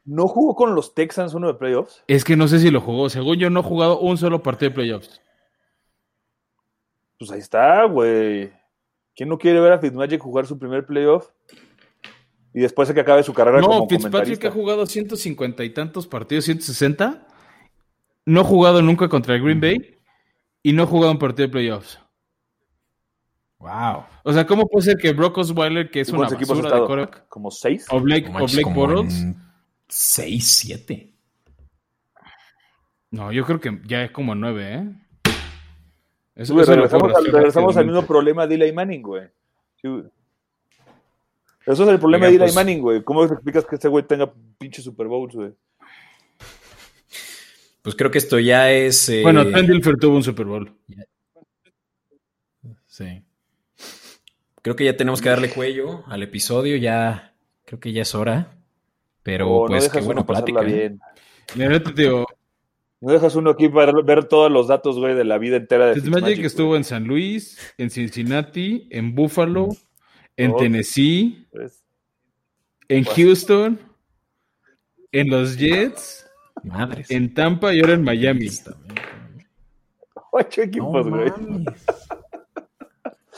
¿No jugó con los Texans uno de playoffs? es que no sé si lo jugó. Según yo, no ha jugado un solo partido de playoffs. Pues ahí está, güey. ¿Quién no quiere ver a Fitzmagic jugar su primer playoff? Y después de que acabe su carrera No, como Fitzpatrick comentarista. ha jugado 150 y tantos partidos, 160. No ha jugado nunca contra el Green Bay y no ha jugado un partido de playoffs. Wow. O sea, ¿cómo puede ser que Brock Osweiler, que es ¿Y una basura de quarterback, ¿Como seis? o Blake, o Blake Bortles? 6, 7. Pues No, yo creo que ya es como nueve, ¿eh? Eso, eso regresamos al, rastrear regresamos al mismo problema de Eli Manning, güey. Eso es el problema de Eli pues- Manning, güey. ¿Cómo te explicas que este güey tenga pinche Super Bowls, güey? Pues creo que esto ya es. eh, Bueno, Trent Dilfer tuvo un Super Bowl. Sí. Creo que ya tenemos que darle cuello al episodio. Ya. Creo que ya es hora. Pero O pues no qué buena plática. ¿eh? bien. La neta, te digo, No dejas uno aquí para ver todos los datos, güey, de la vida entera de Fitzmagic Fitzmagic, estuvo güey. en San Luis, en Cincinnati, en Buffalo, en Oh. Tennessee, Pues, en Pues- Houston, en los Jets, Madres. en Tampa y ahora en Miami. Ocho No equipos, güey.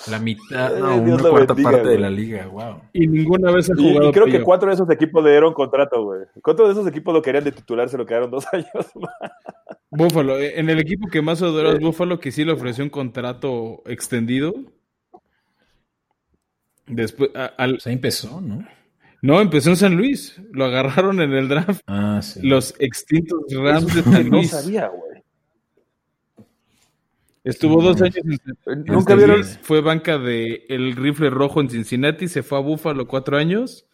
La mitad, Ay, no, Dios una cuarta bendiga, parte de la liga, wow. Y ninguna vez ha Y, jugado. y creo que cuatro de esos equipos le dieron contrato, güey. Cuatro de esos equipos lo querían de titular, se lo quedaron dos años más. Buffalo, eh, en el equipo que más adoro es Buffalo, que sí le ofreció un contrato extendido. Después, a- al- ahí empezó, ¿no? no, empezó en San Luis. Lo agarraron en el draft. Ah, sí. Los extintos Rams de San No Luis. sabía, güey. Estuvo dos años en, en Nunca San vieron. Fue banca de el rifle rojo en Cincinnati. Se fue a Buffalo cuatro años.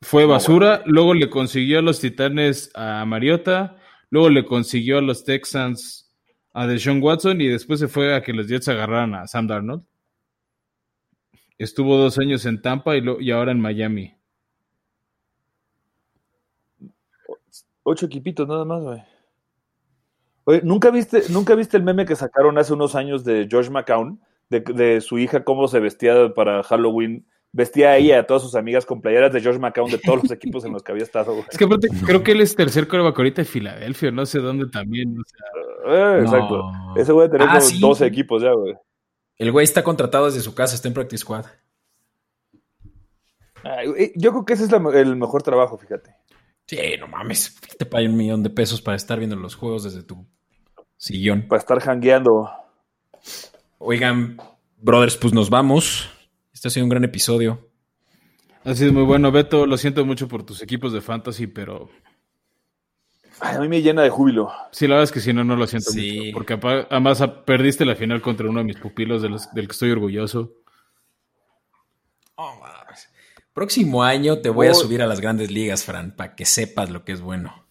Fue basura. Luego le consiguió a los Titanes a Mariota. Luego le consiguió a los Texans a Deshaun Watson. Y después se fue a que los Jets agarraran a Sam Darnold. Estuvo dos años en Tampa y, lo- y ahora en Miami. Ocho equipitos nada más, güey. Oye, ¿nunca viste, ¿nunca viste el meme que sacaron hace unos años de George McCown? De, de su hija, cómo se vestía para Halloween. Vestía a ella y a todas sus amigas con playeras de George McCown de todos los equipos en los que había estado, güey. Es que aparte creo que él es tercer coreback ahorita de Filadelfia. No sé dónde también. o sea, Eh, No. Exacto. Ese güey tener Ah, como sí. 12 equipos ya, güey. El güey está contratado desde su casa, está en Practice Squad. Yo creo que ese es la- el mejor trabajo, fíjate. Sí, no mames. Te pagan un millón de pesos para estar viendo los juegos desde tu sillón. Para estar jangueando. Oigan, brothers, pues nos vamos. Este ha sido un gran episodio. Ha sido muy bueno, Beto. Lo siento mucho por tus equipos de fantasy, pero Ay, a mí me llena de júbilo. sí, la verdad es que si no, no lo siento Sí. mucho. Porque además ah, perdiste la final contra uno de mis pupilos de los- del que estoy orgulloso. Próximo año te voy a subir a las grandes ligas, Fran, para que sepas lo que es bueno.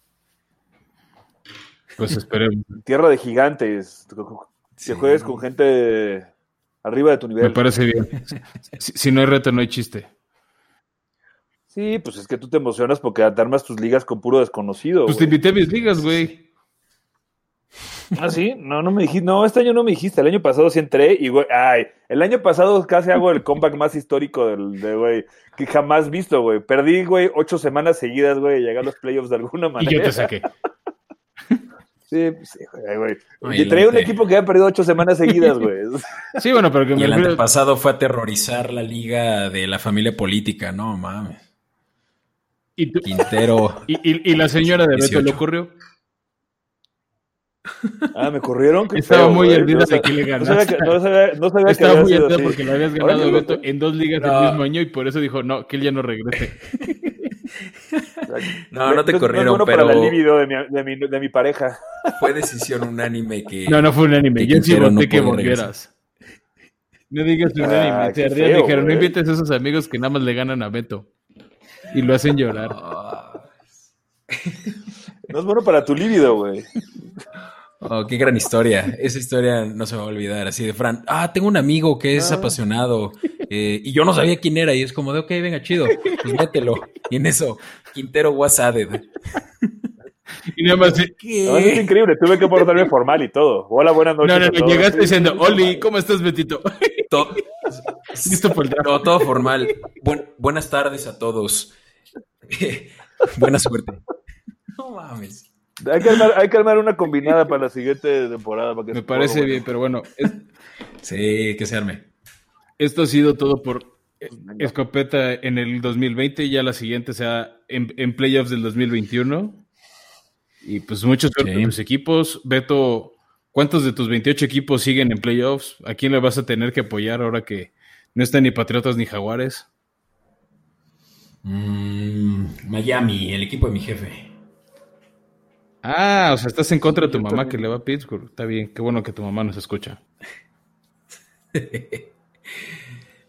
Pues esperemos. Tierra de gigantes. Que Sí. juegues con gente arriba de tu Me nivel. parece bien. Si, si no hay reto, no hay chiste. Sí, pues es que tú te emocionas porque te armas tus ligas con puro desconocido. Pues te invité a mis ligas, güey. Ah, sí, no, no me dijiste, no, este año no me dijiste, el año pasado sí entré y, güey, ay, el año pasado casi hago el comeback más histórico del, de, güey, que jamás visto, güey. Perdí, güey, ocho semanas seguidas, güey, y llegué a los playoffs de alguna Y manera. yo te saqué. Sí, pues, sí, güey, Y traía un equipo que había perdido ocho semanas seguidas, güey. Sí, bueno, pero que Y me el refiero- antepasado fue aterrorizar la liga de la familia política, no mames. y, tú- Quintero. y- y- y la señora de Beto 18. le ocurrió. Ah, me corrieron. Qué Estaba feo, muy güey. No de que le No sabía ganaste. que, no sabía, no sabía que Estaba muy así. porque le habías ganado a Beto en dos ligas No. el mismo año y por eso dijo, no, que él ya no regrese. No, no te corrieron, bueno pero para la libido de mi, de mi, de mi pareja. fue decisión unánime que. No, no fue un anime. que Yo sí voté no que volvieras. No digas un Ah, anime. Se qué ardían, feo, dijeron, no invites a esos amigos que nada más le ganan a Beto. Y lo hacen llorar. No es bueno para tu líbido, güey. Oh, qué gran historia. Esa historia no se me va a olvidar. Así de Fran, ah, tengo un amigo que es Ah. apasionado eh, y yo no sabía quién era. Y es como de, ok, venga, chido, pues mételo. Y en eso, Quintero was added. Y nada más, No, es increíble, tuve que portarme formal y todo. Hola, buenas noches. no, no, no, llegaste diciendo, Oli, ¿cómo estás, Betito? To- Listo por el draft. No, todo formal. Buen- buenas tardes a todos. Buena suerte. No mames. Hay que, armar, hay que armar una combinada para la siguiente temporada. Para que Me parece bien, pero bueno, es- Sí, que se arme. esto ha sido todo por eh, venga. Escopeta en el 2020 y ya la siguiente sea en, en playoffs del 2021. Y pues muchos suerte Sí. tus equipos. Beto, ¿cuántos de tus 28 equipos siguen en playoffs? ¿A quién le vas a tener que apoyar ahora que no están ni Patriotas ni Jaguares? Mm, Miami, el equipo de mi jefe. Ah, o sea, estás en contra de tu mamá que le va a Pittsburgh. Está bien, qué bueno que tu mamá nos escucha.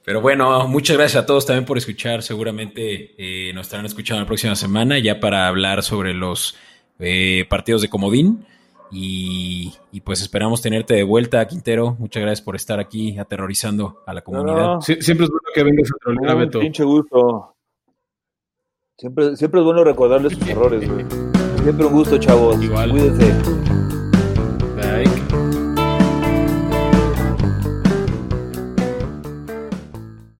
Pero bueno, muchas gracias a todos también por escuchar. Seguramente eh, nos estarán escuchando la próxima semana ya para hablar sobre los eh, partidos de Comodín. Y, y pues esperamos tenerte de vuelta, Quintero. Muchas gracias por estar aquí aterrorizando a la comunidad. no. Sie- siempre es bueno que vengas a trolear Beto. pinche gusto. Siempre, siempre es bueno recordarles sus errores, güey. Siempre un gusto, chavos. Igual. Cuídense.